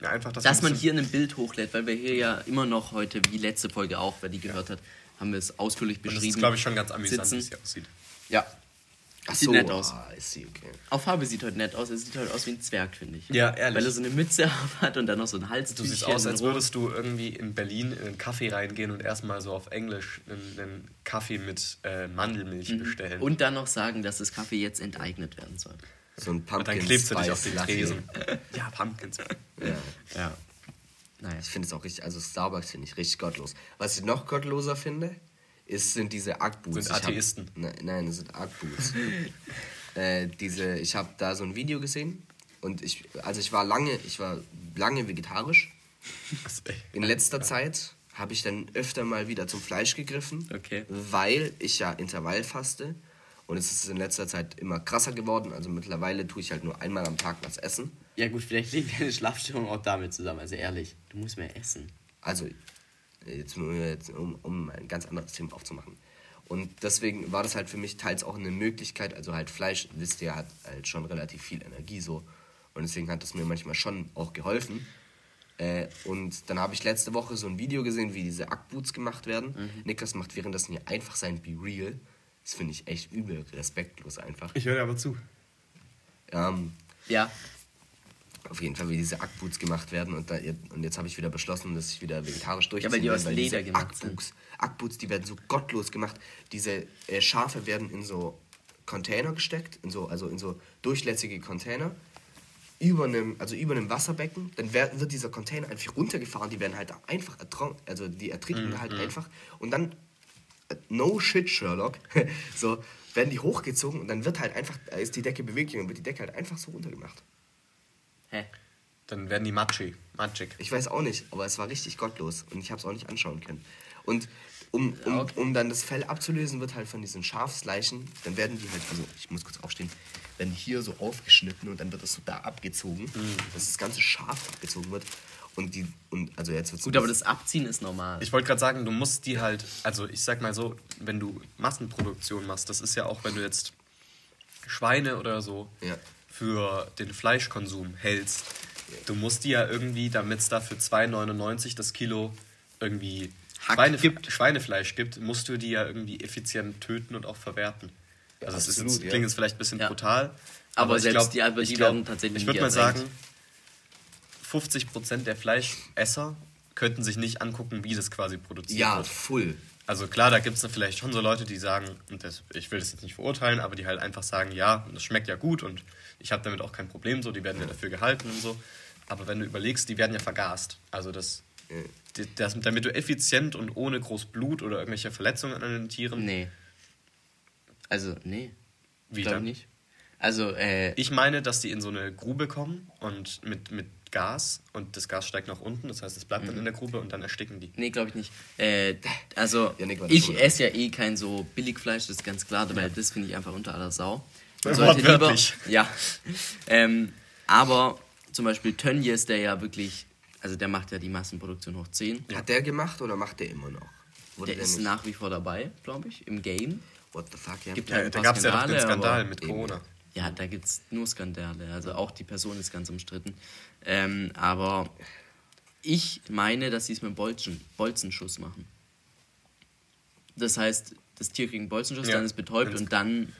C: Ja, einfach, dass, dass man hier ein Bild hochlädt, weil wir hier ja immer noch heute, wie letzte Folge auch, wer die gehört hat, haben wir es ausführlich beschrieben. Und das ist,
A: glaube ich, schon ganz amüsant, wie es hier aussieht.
C: Ja,
B: Ach
C: sieht
B: so,
C: nett aus.
B: Ah, ist sie, okay.
C: Auch Farbe sieht heute nett aus. Er sieht heute aus wie ein Zwerg, finde ich.
A: Ja, ehrlich.
C: Weil er so eine Mütze *laughs* hat und dann noch so einen Hals.
A: Du siehst aus, als würdest du irgendwie in Berlin in einen Kaffee reingehen und erstmal so auf Englisch einen, einen Kaffee mit äh, Mandelmilch mhm. bestellen.
C: Und dann noch sagen, dass das Kaffee jetzt enteignet werden soll.
B: So ein Pumpkin
A: Und dann klebst du dich auf den Tresen. *laughs* ja, Pumpkin.
B: Ja. ja. Naja. Ich finde es auch richtig, also Starbucks finde ich richtig gottlos. Was ich noch gottloser finde, ist, sind diese Ackboots.
A: Sind Atheisten.
B: Hab, ne, nein, das sind Ackboots. *laughs* äh, diese, ich habe da so ein Video gesehen und ich, also ich war lange, ich war lange vegetarisch. In letzter Zeit habe ich dann öfter mal wieder zum Fleisch gegriffen,
C: okay.
B: weil ich ja Intervall faste und es ist in letzter Zeit immer krasser geworden. Also mittlerweile tue ich halt nur einmal am Tag was essen.
C: Ja gut, vielleicht liegt deine Schlafstörung auch damit zusammen. Also ehrlich, du musst mehr essen.
B: Also jetzt, um, um ein ganz anderes Thema aufzumachen. Und deswegen war das halt für mich teils auch eine Möglichkeit, also halt Fleisch, wisst ihr, hat halt schon relativ viel Energie so. Und deswegen hat das mir manchmal schon auch geholfen. Äh, und dann habe ich letzte Woche so ein Video gesehen, wie diese Ackboots gemacht werden. Mhm. Niklas macht währenddessen hier einfach sein Be Real. Das finde ich echt übel respektlos einfach.
A: Ich höre dir aber zu.
B: Ähm,
C: ja
B: auf jeden Fall, wie diese Ackboots gemacht werden. Und, da, und jetzt habe ich wieder beschlossen, dass ich wieder vegetarisch durchziehe.
C: Ja, weil die aus Leder gemacht
B: Ackboots, sind. Ackboots, die werden so gottlos gemacht. Diese äh, Schafe werden in so Container gesteckt, in so, also in so durchlässige Container. über einem, also über einem Wasserbecken, dann wird dieser Container einfach runtergefahren, die werden halt einfach ertrinken, also die ertrinken
A: Mhm,
B: halt einfach und dann äh, no shit Sherlock, *laughs* so werden die hochgezogen und dann wird halt einfach, ist die Decke beweglich und wird die Decke halt einfach so runtergemacht.
C: Hä?
A: Dann werden die matschig. matschig.
B: Ich weiß auch nicht, aber es war richtig gottlos und ich habe es auch nicht anschauen können. Und um, um,
C: okay.
B: um dann das Fell abzulösen, wird halt von diesen Schafsleichen, dann werden die halt, also ich muss kurz aufstehen, werden hier so aufgeschnitten und dann wird das so da abgezogen,
C: Mhm.
B: dass das ganze Schaf abgezogen wird. Und die, und also jetzt wird's
C: Gut, aber das Abziehen ist normal.
A: Ich wollte gerade sagen, du musst die halt, also ich sag mal so, wenn du Massenproduktion machst, das ist ja auch, wenn du jetzt Schweine oder so
B: Ja.
A: Für den Fleischkonsum hältst, du musst die ja irgendwie, damit es dafür 2,99 das Kilo irgendwie
C: Hack
A: Schweine,
C: gibt.
A: Schweinefleisch gibt, musst du die ja irgendwie effizient töten und auch verwerten.
B: Ja,
A: Also es ist
B: absolut,
A: jetzt,
B: ja.
A: klingt jetzt vielleicht ein bisschen
C: Ja.
A: brutal.
C: Aber
A: ich
C: selbst die- aber
A: ich
C: die
A: glaub,
C: werden tatsächlich
A: Ich würde mal sagen,
C: ertränkt.
A: 50% der Fleischesser könnten sich nicht angucken, wie das quasi produziert
B: Ja,
A: wird.
B: full.
A: Also klar, da gibt es vielleicht schon so Leute, die sagen, und das, ich will das jetzt nicht verurteilen, aber die halt einfach sagen, ja, das schmeckt ja gut und ich habe damit auch kein Problem, so, die werden ja dafür gehalten und so. Aber wenn du überlegst, die werden ja vergast. Also das, das damit du effizient und ohne groß Blut oder irgendwelche Verletzungen an den Tieren.
C: Nee. Also, nee.
A: Wie dann?
C: nicht. Also, äh,
A: Ich meine, dass die in so eine Grube kommen und mit, mit Gas und das Gas steigt nach unten, das heißt, es bleibt dann in der Grube und dann ersticken die.
C: nee, glaube ich nicht. Äh, also,
B: Ja, Nick
C: ich esse ja eh kein so Billigfleisch, das ist ganz klar, weil das finde ich einfach unter aller Sau. Man
A: Ja,
C: sollte lieber, ja. *laughs* Ähm, aber zum Beispiel Tönnies, der ja wirklich, also der macht ja die Massenproduktion hoch 10.
B: Hat der gemacht oder macht der immer noch? Wurde
C: Der ist
B: nicht?
C: nach wie vor dabei, glaube ich, im Game.
B: What the fuck, ja.
C: Gibt
A: Ja,
C: halt
A: da gab es ja doch den
C: Skandale,
A: Skandal mit
B: Eben.
A: Corona.
C: Ja, da gibt es nur Skandale. Also auch die Person ist ganz umstritten. Ähm, aber ich meine, dass sie es mit Bolzen, Bolzenschuss machen. Das heißt, das Tier kriegt einen Bolzenschuss,
A: Ja,
C: dann ist betäubt
A: ganz
C: und dann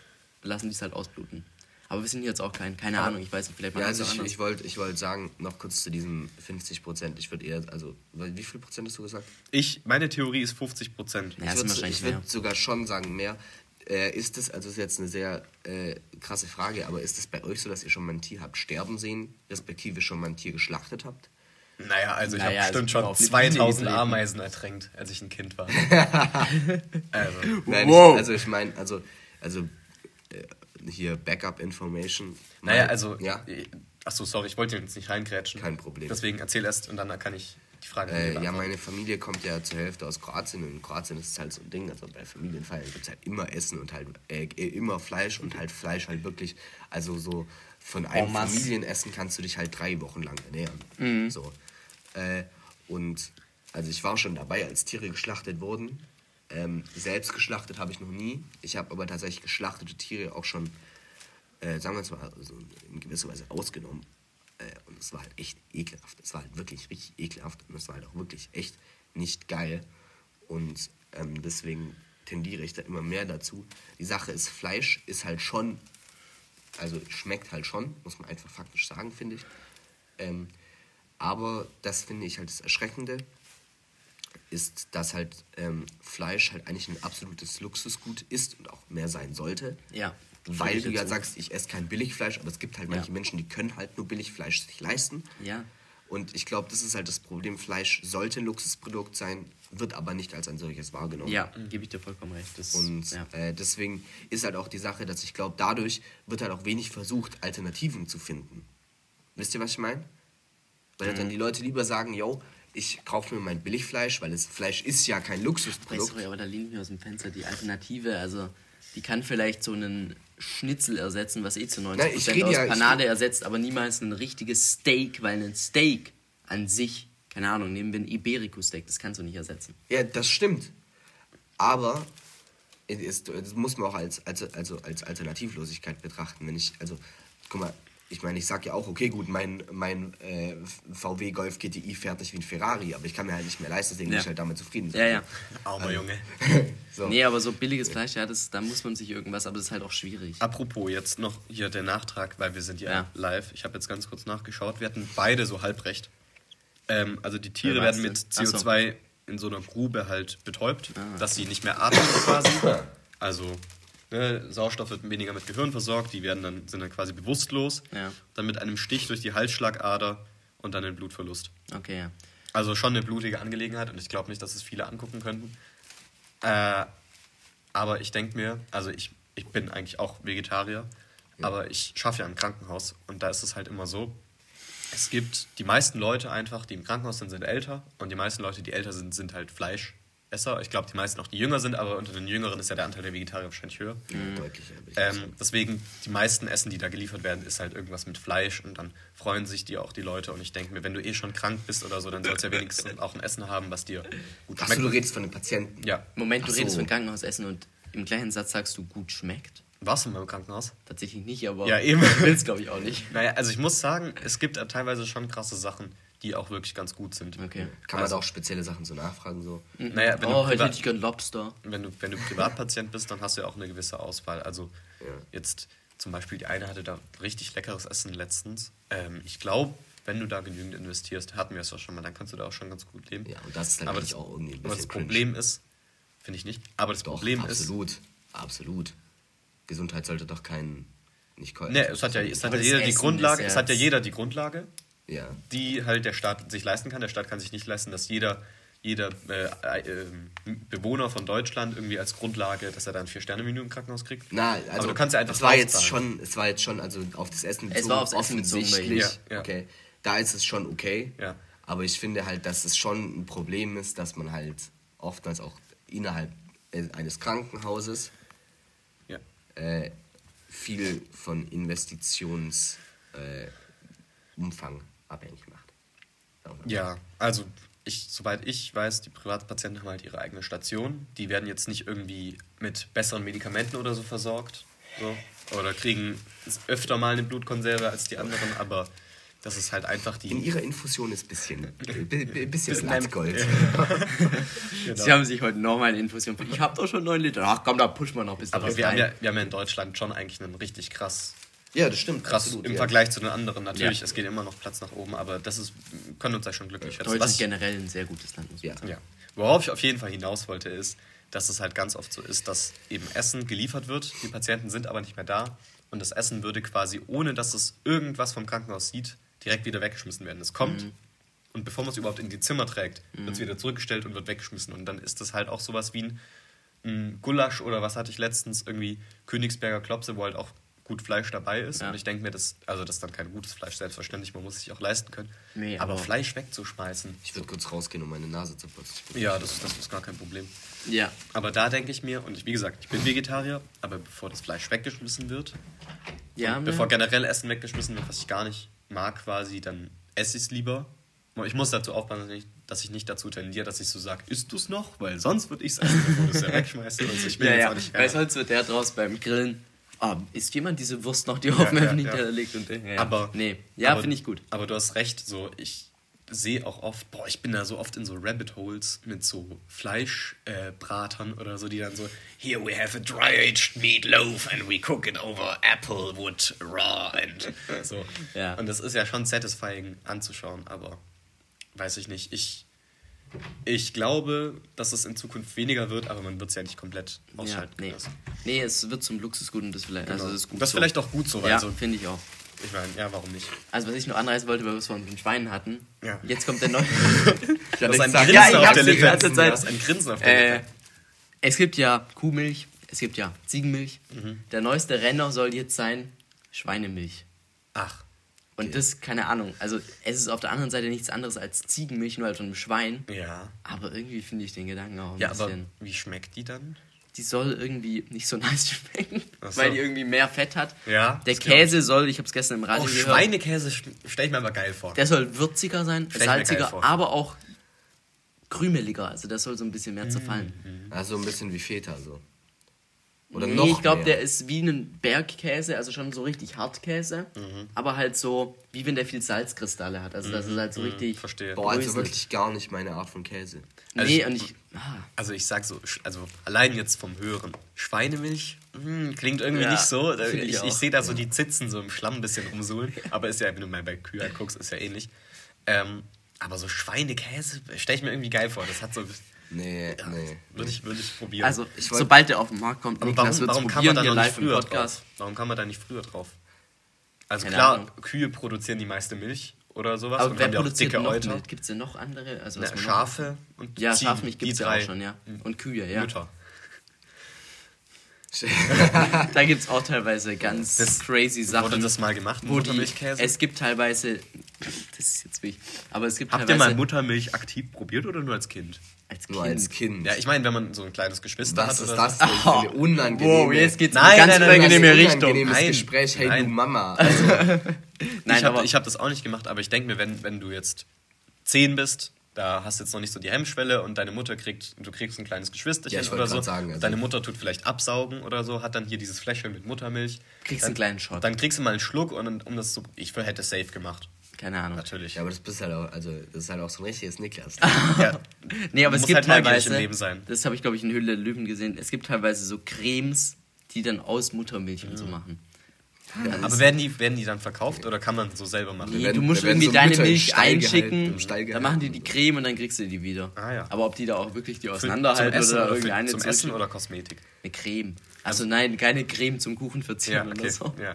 C: lassen die es halt ausbluten. Aber wir sind jetzt auch kein, keine Ahnung, ich weiß nicht, vielleicht
B: Ja,
C: machen
B: also ich, ich wollte ich wollt sagen, noch kurz zu diesem 50 Prozent. Ich würde eher, also, wie viel Prozent hast du gesagt?
A: Ich, meine Theorie ist 50 Prozent.
C: Ja,
B: ich würde würd sogar schon sagen, mehr. Äh, ist es, also ist jetzt eine sehr äh, krasse Frage, aber ist es bei euch so, dass ihr schon mal ein Tier habt sterben sehen, respektive schon mal ein Tier geschlachtet habt?
A: Naja, also ich
C: Naja,
A: habe bestimmt
C: also
A: schon
C: auf eine
A: 2000
C: Biene
A: Ameisen ertränkt, als ich ein Kind war. *laughs* also,
B: Nein,
C: Wow.
B: ich, also ich meine, also, also äh, hier Backup Information.
A: naja,
B: Mein-
A: also.
B: Ja,
A: Achso, sorry, ich wollte jetzt nicht reingrätschen.
B: Kein Problem.
A: Deswegen erzähl erst und dann kann ich die Frage
B: Äh, ja, meine Familie kommt ja zur Hälfte aus Kroatien und in Kroatien ist es halt so ein Ding, also bei Familienfeiern gibt es halt immer Essen und halt äh, immer Fleisch und halt Fleisch halt wirklich, also so von einem
C: masse.
B: Familienessen kannst du dich halt drei Wochen lang ernähren. So. Äh, und also ich war schon dabei, als Tiere geschlachtet wurden. Ähm, selbst geschlachtet habe ich noch nie. Ich habe aber tatsächlich geschlachtete Tiere auch schon, äh, sagen wir es mal, also in gewisser Weise ausgenommen. Äh, und es war halt echt ekelhaft. Es war halt wirklich richtig ekelhaft und es war halt auch wirklich echt nicht geil. Und ähm, deswegen tendiere ich da immer mehr dazu. Die Sache ist, Fleisch ist halt schon, also schmeckt halt schon, muss man einfach faktisch sagen, finde ich. Ähm, aber das finde ich halt das Erschreckende, ist, dass halt ähm, Fleisch halt eigentlich ein absolutes Luxusgut ist und auch mehr sein sollte.
C: Ja,
B: Weil du ja
C: dazu.
B: sagst, ich esse kein Billigfleisch, aber es gibt halt
C: Ja.
B: manche Menschen, die können halt nur Billigfleisch sich leisten.
C: Ja.
B: Und ich glaube, das ist halt das Problem. Fleisch sollte ein Luxusprodukt sein, wird aber nicht als ein solches wahrgenommen.
C: Ja, gebe ich dir vollkommen recht. Das,
B: Und
C: ja.
B: äh, deswegen ist halt auch die Sache, dass ich glaube, dadurch wird halt auch wenig versucht, Alternativen zu finden. Wisst ihr, was ich meine? Weil halt dann
C: Mhm.
B: die Leute lieber sagen, yo, ich kaufe mir mein Billigfleisch, weil das Fleisch ist ja kein Luxusprodukt.
C: du, aber da ich mir aus dem Fenster die Alternative. Also, die kann vielleicht so einen Schnitzel ersetzen, was eh zu 90%
B: Nein, ich rede
C: aus
B: ja-
C: Panade ersetzt, aber niemals ein richtiges Steak, weil ein Steak an sich, keine Ahnung, nehmen wir ein Iberico-Steak, das kannst du nicht ersetzen.
B: Ja, das stimmt. Aber das muss man auch als, als, also als Alternativlosigkeit betrachten. Wenn ich, also, guck mal, ich meine, ich sag ja auch, okay, gut, mein, mein äh, VW Golf GTI fährt nicht wie ein Ferrari, aber ich kann mir halt nicht mehr leisten, deswegen
C: Ja.
B: bin ich halt damit zufrieden.
C: Ja, ja.
A: Armer Junge. *laughs*
B: So.
C: Nee, aber so billiges Fleisch, ja, das, da muss man sich irgendwas, aber das ist halt auch schwierig.
A: Apropos jetzt noch hier der Nachtrag, weil wir sind ja,
C: Ja.
A: live. Ich habe jetzt ganz kurz nachgeschaut. Wir hatten beide so halbrecht. Ähm, also die Tiere
C: Wer
A: werden mit
C: denn? Ach so.
A: CO2 in so einer Grube halt betäubt,
C: Ah.
A: dass sie nicht mehr atmen quasi. *coughs* Also ne, Sauerstoff wird weniger mit Gehirn versorgt, die werden dann, sind dann quasi bewusstlos.
C: Ja.
A: Dann mit einem Stich durch die Halsschlagader und dann den Blutverlust.
C: Okay, ja.
A: Also schon eine blutige Angelegenheit und ich glaube nicht, dass es viele angucken könnten. Äh, aber ich denke mir, also ich, ich bin eigentlich auch Vegetarier, ja. aber ich schaffe ja im Krankenhaus und da ist es halt immer so, es gibt die meisten Leute einfach, die im Krankenhaus sind, sind älter und die meisten Leute, die älter sind, sind halt Fleischesser. Ich glaube, die meisten auch, die jünger sind, aber unter den Jüngeren ist ja der Anteil der Vegetarier wahrscheinlich höher. Mhm. Deutlich, ähm, deswegen, die meisten Essen, die da geliefert werden, ist halt irgendwas mit Fleisch und dann freuen sich die auch die Leute und ich denke mir, wenn du eh schon krank bist oder so, dann sollst du ja wenigstens auch ein Essen haben, was dir
B: gut schmeckt. Achso, du redest von den Patienten?
C: Ja. Moment, du so. redest von Krankenhausessen und im gleichen Satz sagst du, gut schmeckt?
A: Warst du mal im Krankenhaus?
C: Tatsächlich nicht, aber
A: ja, eben.
C: willst glaube ich auch nicht.
A: Naja, also ich muss sagen, es gibt teilweise schon krasse Sachen, die auch wirklich ganz gut sind.
B: Okay. Kann man also, da auch spezielle Sachen so nachfragen? So?
C: Mhm. Naja, wenn oh, heute hätte ich gern Lobster.
A: Wenn du, wenn du Privatpatient bist, dann hast du ja auch eine gewisse Auswahl. Also ja. jetzt zum Beispiel, die eine hatte da richtig leckeres Essen letztens. Ähm, ich glaube, wenn du da genügend investierst, hatten wir es ja schon mal, dann kannst du da auch schon ganz gut leben.
B: Ja, und das ist dann aber das, auch irgendwie ein
A: bisschen Aber das Problem ist, finde ich nicht, aber das Doch, Problem
B: absolut, ist... Absolut, absolut. Gesundheit sollte doch kein nicht
A: Nee, es hat ja, es hat ja jeder die Grundlage, es hat ja jeder die Grundlage,
B: ja.
A: die halt der Staat sich leisten kann. Der Staat kann sich nicht leisten, dass jeder, jeder äh, äh, Bewohner von Deutschland irgendwie als Grundlage, dass er dann vier Sterne Menü im Krankenhaus kriegt.
B: Na, also Aber du kannst ja einfach es war jetzt schon, es war jetzt schon also auf das Essen
C: bezogen, es war aufs offensichtlich.
B: Ja, ja. Okay, da ist es schon okay.
A: Ja.
B: Aber ich finde halt, dass es schon ein Problem ist, dass man halt oftmals auch innerhalb äh, eines Krankenhauses äh, viel von Investitionsumfang äh, abhängig macht.
A: Ja, also ich, soweit ich weiß, die Privatpatienten haben halt ihre eigene Station. Die werden jetzt nicht irgendwie mit besseren Medikamenten oder so versorgt. So. Oder kriegen öfter mal eine Blutkonserve als die anderen, aber das ist halt einfach die.
B: In ihrer Infusion ist ein *laughs* bisschen, bisschen Blattgold.
C: genau. *laughs* *laughs* Sie haben sich heute nochmal eine Infusion. Ich habe doch schon 9 Liter. Ach komm, da pushen wir noch ein bisschen
A: Aber wir haben, ja, wir haben ja in Deutschland schon eigentlich einen richtig krass.
B: Ja, das stimmt.
A: Krass absolut, im ja. Vergleich zu den anderen. Natürlich, ja. es geht immer noch Platz nach oben, aber das ist, können uns ja schon glücklich
C: schätzen. Deutschland ist generell ein sehr gutes Land.
A: Muss ja. ja. Worauf ich auf jeden Fall hinaus wollte, ist, dass es halt ganz oft so ist, dass eben Essen geliefert wird, die Patienten sind aber nicht mehr da und das Essen würde quasi, ohne dass es irgendwas vom Krankenhaus sieht, direkt wieder weggeschmissen werden. Es kommt mhm. und bevor man es überhaupt in die Zimmer trägt, mhm. wird es wieder zurückgestellt und wird weggeschmissen. Und dann ist das halt auch sowas wie ein, ein Gulasch oder was hatte ich letztens, irgendwie Königsberger Klopse, wo halt auch gut Fleisch dabei ist. Ja. Und ich denke mir, das, also das ist dann kein gutes Fleisch, selbstverständlich, man muss es sich auch leisten können. Nee, aber, aber, Fleisch wegzuschmeißen.
B: Ich würde kurz rausgehen, um meine Nase zu putzen.
A: Ja, das, das ist gar kein Problem.
C: Ja.
A: Aber da denke ich mir, und ich, wie gesagt, ich bin Vegetarier, aber bevor das Fleisch weggeschmissen wird, ja, bevor generell Essen weggeschmissen wird, was ich gar nicht mag quasi, dann esse ich es lieber. Ich muss dazu aufpassen, dass ich, dass ich nicht dazu tendiere, dass ich so sage, isst du es noch? Weil sonst würde ich es essen, bevor du es ja wegschmeißt. Also ich
C: will ja, jetzt ja. auch nicht. Weil sonst wird der draus beim Grillen. Oh, isst jemand diese Wurst noch, die auf ja, ja, ja. liegt? Und, ja,
A: Aber,
C: nee, ja, finde ich gut.
A: Aber du hast recht, so ich sehe auch oft, boah, ich bin da so oft in so Rabbit Holes mit so Fleischbratern äh, oder so, die dann so, here we have a dry-aged meatloaf and we cook it over apple wood raw and so. Ja. Und das ist ja schon satisfying anzuschauen, aber weiß ich nicht. Ich, ich glaube, dass es in Zukunft weniger wird, aber man wird es ja nicht komplett ausschalten.
C: Ja, nee. nee, es wird zum Luxusgut und das vielleicht, genau. also
A: das ist gut. Das so. vielleicht auch gut so.
C: Ja, so. finde ich auch.
A: Ich meine, ja, warum nicht?
C: Also, was ich noch anreißen wollte, weil wir es von den Schweinen hatten. Ja. Jetzt kommt der neue. *laughs*
A: du hast ein Grinsen ja, auf der Lippe. Du hast ein Grinsen auf der
C: äh, Lippe. Es gibt ja Kuhmilch, es gibt ja Ziegenmilch. Mhm. Der neueste Renner soll jetzt sein Schweinemilch.
A: Ach.
C: Und okay. das, keine Ahnung, also es ist auf der anderen Seite nichts anderes als Ziegenmilch, nur halt von einem Schwein.
A: Ja.
C: Aber irgendwie finde ich den Gedanken auch ein
A: ja,
C: bisschen.
A: Aber wie schmeckt die dann?
C: die soll irgendwie nicht so *laughs* nice schmecken, so. weil die irgendwie mehr Fett hat.
A: Ja.
C: Der Käse soll, ich habe es gestern im Radio
A: oh, gehört. Schweinekäse stelle ich mir aber geil vor.
C: Der soll würziger sein, stell salziger, aber auch krümeliger. Also der soll so ein bisschen mehr mhm. zerfallen.
B: Also ein bisschen wie Feta so.
C: Oder nee, noch ich glaube, der ist wie ein Bergkäse, also schon so richtig Hartkäse, mhm. aber halt so, wie wenn der viel Salzkristalle hat. Also das ist halt so mhm. richtig.
A: Verstehe.
B: Boah, also wirklich gar nicht meine Art von Käse.
A: Also nee, ich, und ich. Ah. Also ich sag so, also allein jetzt vom Hören, Schweinemilch mh, hm, klingt irgendwie ja, nicht so. Ich, ich, ich sehe da so die Zitzen so im Schlamm ein bisschen umsuhlen, aber ist ja, wenn du mal bei Kühe guckst, ist ja ähnlich. Ähm, aber so Schweinekäse stelle ich mir irgendwie geil vor. Das hat so
B: Nee, ja, nee.
A: Würde ich, würde ich probieren.
C: Also, ich sobald der auf den Markt kommt,
A: aber Niklas warum, warum kann man da nicht früher drauf? Warum kann man da nicht früher drauf? Also Keine klar, Ahnung. Kühe produzieren die meiste Milch oder sowas.
C: Aber und wer haben produziert auch dicke noch Gibt es denn noch andere? Also,
A: Na, Schafe und
C: Ja, Schafmilch gibt es ja auch schon, ja. Und Kühe, ja.
A: Mütter.
C: Da gibt es auch teilweise ganz das, crazy Sachen.
A: Wurde das mal gemacht,
C: Muttermilchkäse? Es gibt teilweise, das ist jetzt wichtig, aber es gibt
A: Habt ihr mal Muttermilch aktiv probiert oder nur als Kind?
C: Als Kind.
B: Nur als Kind.
A: Ja, ich meine, wenn man so ein kleines Geschwister
B: Was
A: hat.
B: Was ist das denn für eine *laughs* unangenehme...
C: Wow, jetzt geht's nein, in eine ganz unangenehme Richtung.
B: Ein nein, Gespräch, hey
A: nein.
B: du Mama. *laughs*
A: Also, nein, ich habe hab das auch nicht gemacht, aber ich denke mir, wenn, wenn du jetzt zehn bist da hast du jetzt noch nicht so die Hemmschwelle und deine Mutter kriegt, du kriegst ein kleines Geschwisterchen ja, oder so. Sagen, also deine Mutter tut vielleicht absaugen oder so, hat dann hier dieses Fläschchen mit Muttermilch.
C: Kriegst
A: dann,
C: einen kleinen Shot.
A: Dann kriegst du mal einen Schluck und um das so, ich hätte safe gemacht.
C: Keine Ahnung.
A: Natürlich.
B: Ja, aber das bist halt auch, also das ist halt auch so ein richtiges Niklas. *laughs*
C: ja. *laughs* Nee, aber es gibt halt teilweise, im Leben sein. das habe ich glaube ich in Hülle der Löwen gesehen, es gibt teilweise so Cremes, die dann aus Muttermilch mhm. und so machen.
A: Ja, aber werden die, werden die dann verkauft oder kann man so selber machen?
C: Nee, du musst irgendwie so deine Milch einschicken, dann machen die die Creme und dann kriegst du die wieder.
A: Ah, ja.
C: Aber ob die da auch wirklich die auseinanderhalten oder, oder irgendeine
A: Zum Essen oder Kosmetik?
C: Eine Creme. Also nein, keine Creme zum Kuchen verzieren ja, okay. oder so.
A: Ja.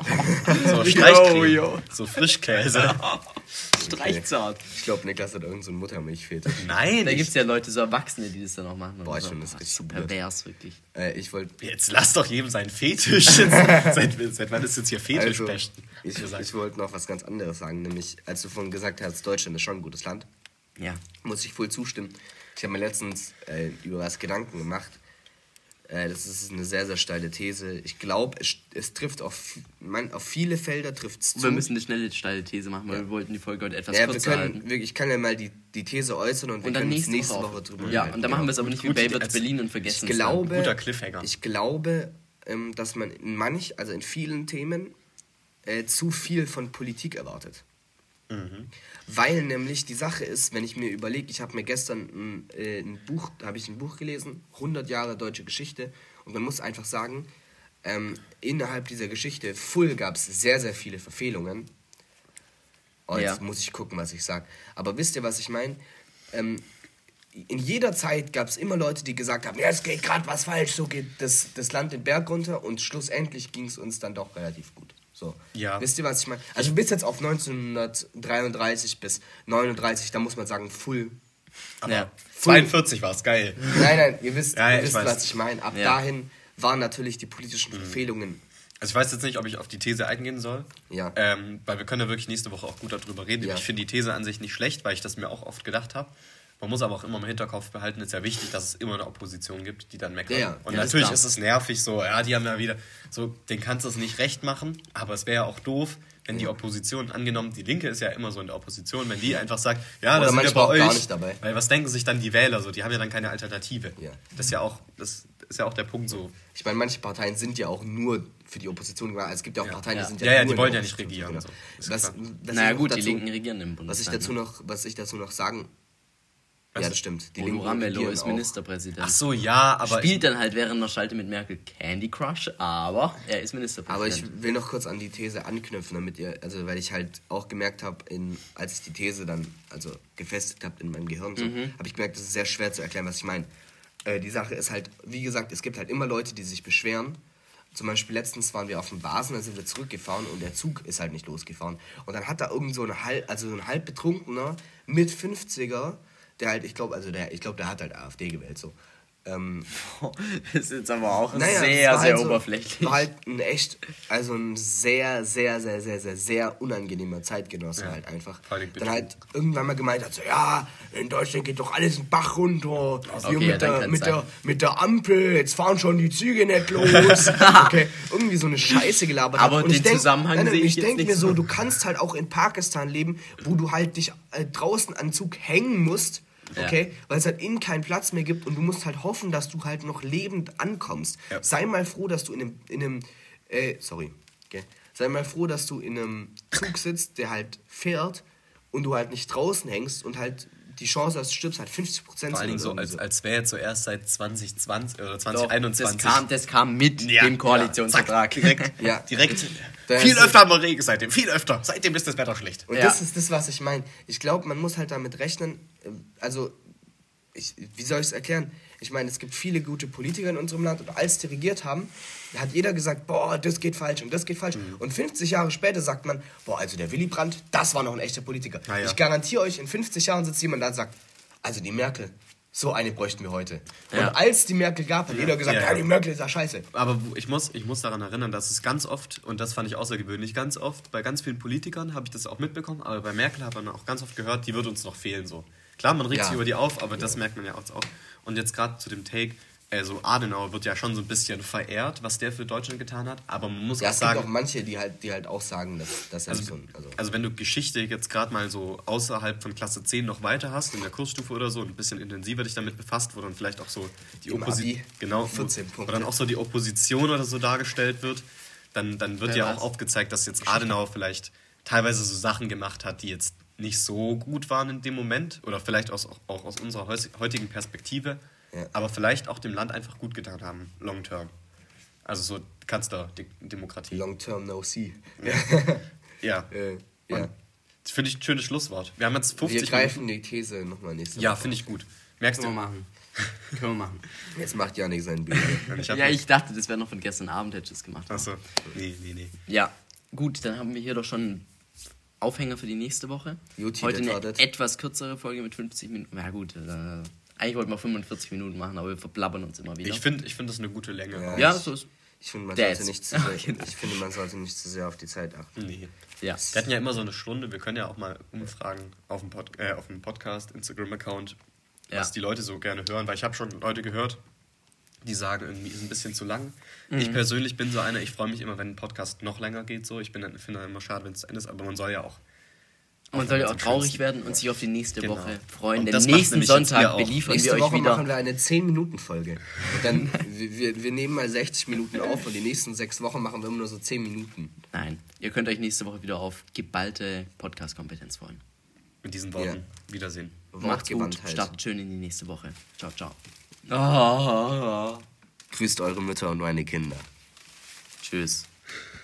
A: *laughs* So Streichcreme. Yo, yo. So Frischkäse. *laughs*
C: Streichzart.
B: Ich glaube, Niklas hat irgendeinen so Muttermilchfilter.
A: Nein.
C: Da gibt es ja Leute, so Erwachsene, die das dann auch machen.
B: Boah,
C: ich
B: so. finde das richtig
C: pervers, wirklich.
B: Äh, ich wollte...
A: Jetzt lass doch jedem seinen Fetisch. *laughs* seit, seit wann ist jetzt hier Fetisch also,
B: Ich, ich wollte noch was ganz anderes sagen, nämlich als du vorhin gesagt hast, Deutschland ist schon ein gutes Land.
C: Ja.
B: Muss ich voll zustimmen. Ich habe mir letztens äh, über was Gedanken gemacht das ist eine sehr, sehr steile These. Ich glaube, es, es trifft auf, man, auf viele Felder trifft es
C: zu. Wir müssen eine schnelle, steile These machen, weil ja. wir wollten die Folge heute etwas
B: ja,
C: kurz
B: halten. Ich kann ja mal die, die These äußern und,
C: und
B: wir können
C: nächste,
B: nächste Woche, Woche drüber
C: Ja, und dann machen wir es aber nicht wie Baywatch Berlin und vergessen
B: ich glaube,
A: Guter Cliffhanger.
B: Ich glaube, ähm, dass man in manch, also in vielen Themen äh, zu viel von Politik erwartet.
A: Mhm.
B: Weil nämlich die Sache ist, wenn ich mir überlege, ich habe mir gestern ein, äh, ein Buch, da habe ich ein Buch gelesen, 100 Jahre deutsche Geschichte, und man muss einfach sagen, ähm, innerhalb dieser Geschichte Full gab es sehr, sehr viele Verfehlungen. Oh, jetzt ja. muss ich gucken, was ich sage. Aber wisst ihr, was ich meine? Ähm, in jeder Zeit gab es immer Leute, die gesagt haben, ja, es geht gerade was falsch, so geht das, das Land den Berg runter und schlussendlich ging es uns dann doch relativ gut. So.
A: Ja.
B: Wisst ihr, was ich meine? Also bis jetzt auf 1933 bis 39, da muss man sagen, full.
A: Aber ja. 42 war es, geil.
B: Nein, nein, ihr wisst, ja, ihr wisst was ich meine. Ab ja. dahin waren natürlich die politischen mhm. Verfehlungen.
A: Also ich weiß jetzt nicht, ob ich auf die These eingehen soll.
B: Ja.
A: Ähm, weil wir können ja wirklich nächste Woche auch gut darüber reden. Ja. Ich finde die These an sich nicht schlecht, weil ich das mir auch oft gedacht habe. Man muss aber auch immer im Hinterkopf behalten, ist ja wichtig, dass es immer eine Opposition gibt, die dann meckert.
B: Ja,
A: und ja, natürlich ist, ist es nervig so, ja, die haben ja wieder, so, den kannst du es nicht recht machen, aber es wäre ja auch doof, wenn die Opposition, angenommen, die Linke ist ja immer so in der Opposition, wenn die einfach sagt, ja, das ist ja bei euch. Gar nicht dabei. Weil was denken sich dann die Wähler so? Die haben ja dann keine Alternative.
B: Ja.
A: Das ist ja auch, das ist ja auch der Punkt so.
B: Ich meine, manche Parteien sind ja auch nur für die Opposition gemacht. Also es gibt ja auch Parteien,
A: ja.
B: die sind
A: ja, ja, ja die wollen ja nicht regieren. Genau.
C: So. Was, naja gut, dazu, die Linken regieren im Bundestag.
B: Was ich dazu noch, was ich dazu noch sagen? Ja, das stimmt.
C: Die Bodo Ramelow ist Ministerpräsident.
A: Ach so, ja, aber...
C: Spielt dann halt während der Schalte mit Merkel Candy Crush, aber er ist Ministerpräsident.
B: Aber ich will noch kurz an die These anknüpfen, damit ihr... Also, weil ich halt auch gemerkt habe, als ich die These dann also gefestigt habe in meinem Gehirn, so, mhm. habe ich gemerkt, es ist sehr schwer zu erklären, was ich meine. Äh, die Sache ist halt, wie gesagt, es gibt halt immer Leute, die sich beschweren. Zum Beispiel letztens waren wir auf dem Basen, da sind wir zurückgefahren und der Zug ist halt nicht losgefahren. Und dann hat da irgend so ein halb, also ein halb betrunkener mit 50er der halt, ich glaube, also der, ich glaube, der hat halt AfD gewählt so. Ähm, *laughs*
C: das ist jetzt aber auch naja, sehr, sehr halt oberflächlich.
B: war halt ein echt, also ein sehr, sehr, sehr, sehr, sehr, sehr unangenehmer Zeitgenosse ja. halt einfach. Dann halt irgendwann mal gemeint hat, so, ja, in Deutschland geht doch alles in Bach runter. Okay, mit, der, mit, der, mit der Ampel, jetzt fahren schon die Züge nicht *laughs* los. okay, irgendwie so eine Scheiße gelabert.
C: Aber den denk, Zusammenhang nein, nein,
B: ich, ich denke mir so, du kannst halt auch in Pakistan leben, wo du halt dich äh, draußen an Zug hängen musst Okay? Ja. Weil es halt innen keinen Platz mehr gibt und du musst halt hoffen, dass du halt noch lebend ankommst. Ja. Sei mal froh, dass du in einem, in einem äh, sorry, okay? sei mal froh, dass du in einem Zug sitzt, der halt fährt und du halt nicht draußen hängst und halt die Chance, dass du stirbst, halt 50 Prozent.
A: Vor allen Dingen so, als, als wäre jetzt so erst seit 2020 oder 2021.
C: das, kam, das kam mit ja, dem Koalitionsvertrag. *laughs*
A: Ja, direkt. ja. direkt. viel öfter haben wir Regen seitdem, viel öfter. Seitdem ist das Wetter schlecht.
B: Und ja. das ist das, was ich meine. Ich glaube, man muss halt damit rechnen, also ich, wie soll ich es erklären? Ich meine, es gibt viele gute Politiker in unserem Land und als die regiert haben, hat jeder gesagt, boah, das geht falsch und das geht falsch. Mhm. Und 50 Jahre später sagt man, boah, also der Willy Brandt, das war noch ein echter Politiker. Ja. Ich garantiere euch, in 50 Jahren sitzt jemand da und sagt, also die Merkel, so eine bräuchten wir heute. Ja. Und als die Merkel gab, hat ja. jeder gesagt, ja, die Merkel ist ja scheiße.
A: Aber ich muss, ich muss daran erinnern, dass es ganz oft, und das fand ich außergewöhnlich, ganz oft, bei ganz vielen Politikern habe ich das auch mitbekommen, aber bei Merkel hat man auch ganz oft gehört, die wird uns noch fehlen so. Klar, man regt sich über die auf, aber das merkt man ja auch. Und jetzt gerade zu dem Take, also Adenauer wird ja schon so ein bisschen verehrt, was der für Deutschland getan hat, aber man muss
B: ja,
A: auch sagen... Ja, es
B: gibt auch manche, die halt, die halt auch sagen, dass, dass er
A: also, so... Also, also wenn du Geschichte jetzt gerade mal so außerhalb von Klasse 10 noch weiter hast, in der Kursstufe oder so, ein bisschen intensiver dich damit befasst, wo dann vielleicht auch so die Opposition... Genau, 14 wo, wo dann auch so die Opposition oder so dargestellt wird, dann, dann wird ja, ja auch aufgezeigt, dass jetzt Adenauer vielleicht teilweise so Sachen gemacht hat, die jetzt nicht so gut waren in dem Moment oder vielleicht aus, auch aus unserer heutigen Perspektive, ja. aber vielleicht auch dem Land einfach gut getan haben, long term. Also so Kanzlerdemokratie.
B: Long term no see.
A: Ja. *laughs* ja. Äh, ja. Finde ich ein schönes Schlusswort. Wir haben jetzt 50
B: Wir greifen Minuten. die These nochmal nächste
A: Ja, finde ich gut. Merkst
C: Können du? Wir machen. Können wir machen. *laughs*
B: Jetzt macht Janik sein Bild. *laughs*
C: ja, ich dachte, das wäre noch von gestern Abend, hätte ich das gemacht.
A: Achso. Nee, nee, nee.
C: Ja, gut, dann haben wir hier doch schon Aufhänger für die nächste Woche. Juti, Heute eine etwas kürzere Folge mit 50 Minuten. Ja gut, äh, eigentlich wollten wir 45 Minuten machen, aber wir verblabbern uns immer wieder.
A: Ich finde ich find das eine gute Länge.
B: Ja, ja so ist ich finde, man, sollte nicht zu *laughs* sehr, ich finde, man sollte nicht zu sehr auf die Zeit achten.
A: Nee. Ja. Wir hatten ja immer so eine Stunde. Wir können ja auch mal umfragen auf dem, Pod, äh, auf dem Podcast, Instagram-Account, was ja. die Leute so gerne hören. Weil ich habe schon Leute gehört, die sagen, irgendwie ist ein bisschen zu lang. Mhm. Ich persönlich bin so einer, ich freue mich immer, wenn ein Podcast noch länger geht. So. Ich finde immer schade, wenn es zu Ende ist, aber man soll ja auch.
C: Man soll ja auch traurig werden und sich auf die nächste genau. Woche freuen. Denn nächsten Sonntag beliefern
B: nächste
C: wir euch
B: Woche wieder. machen wir eine 10-Minuten-Folge. Und dann, *laughs* wir, wir nehmen mal 60 Minuten auf und die nächsten sechs Wochen machen wir immer nur so 10 Minuten.
C: Nein, ihr könnt euch nächste Woche wieder auf geballte Podcast-Kompetenz freuen.
A: Mit diesen Worten. Ja. Wiedersehen.
C: Macht's gut, startet schön in die nächste Woche. Ciao, ciao.
B: Oh. Grüßt eure Mütter und meine Kinder.
C: Tschüss.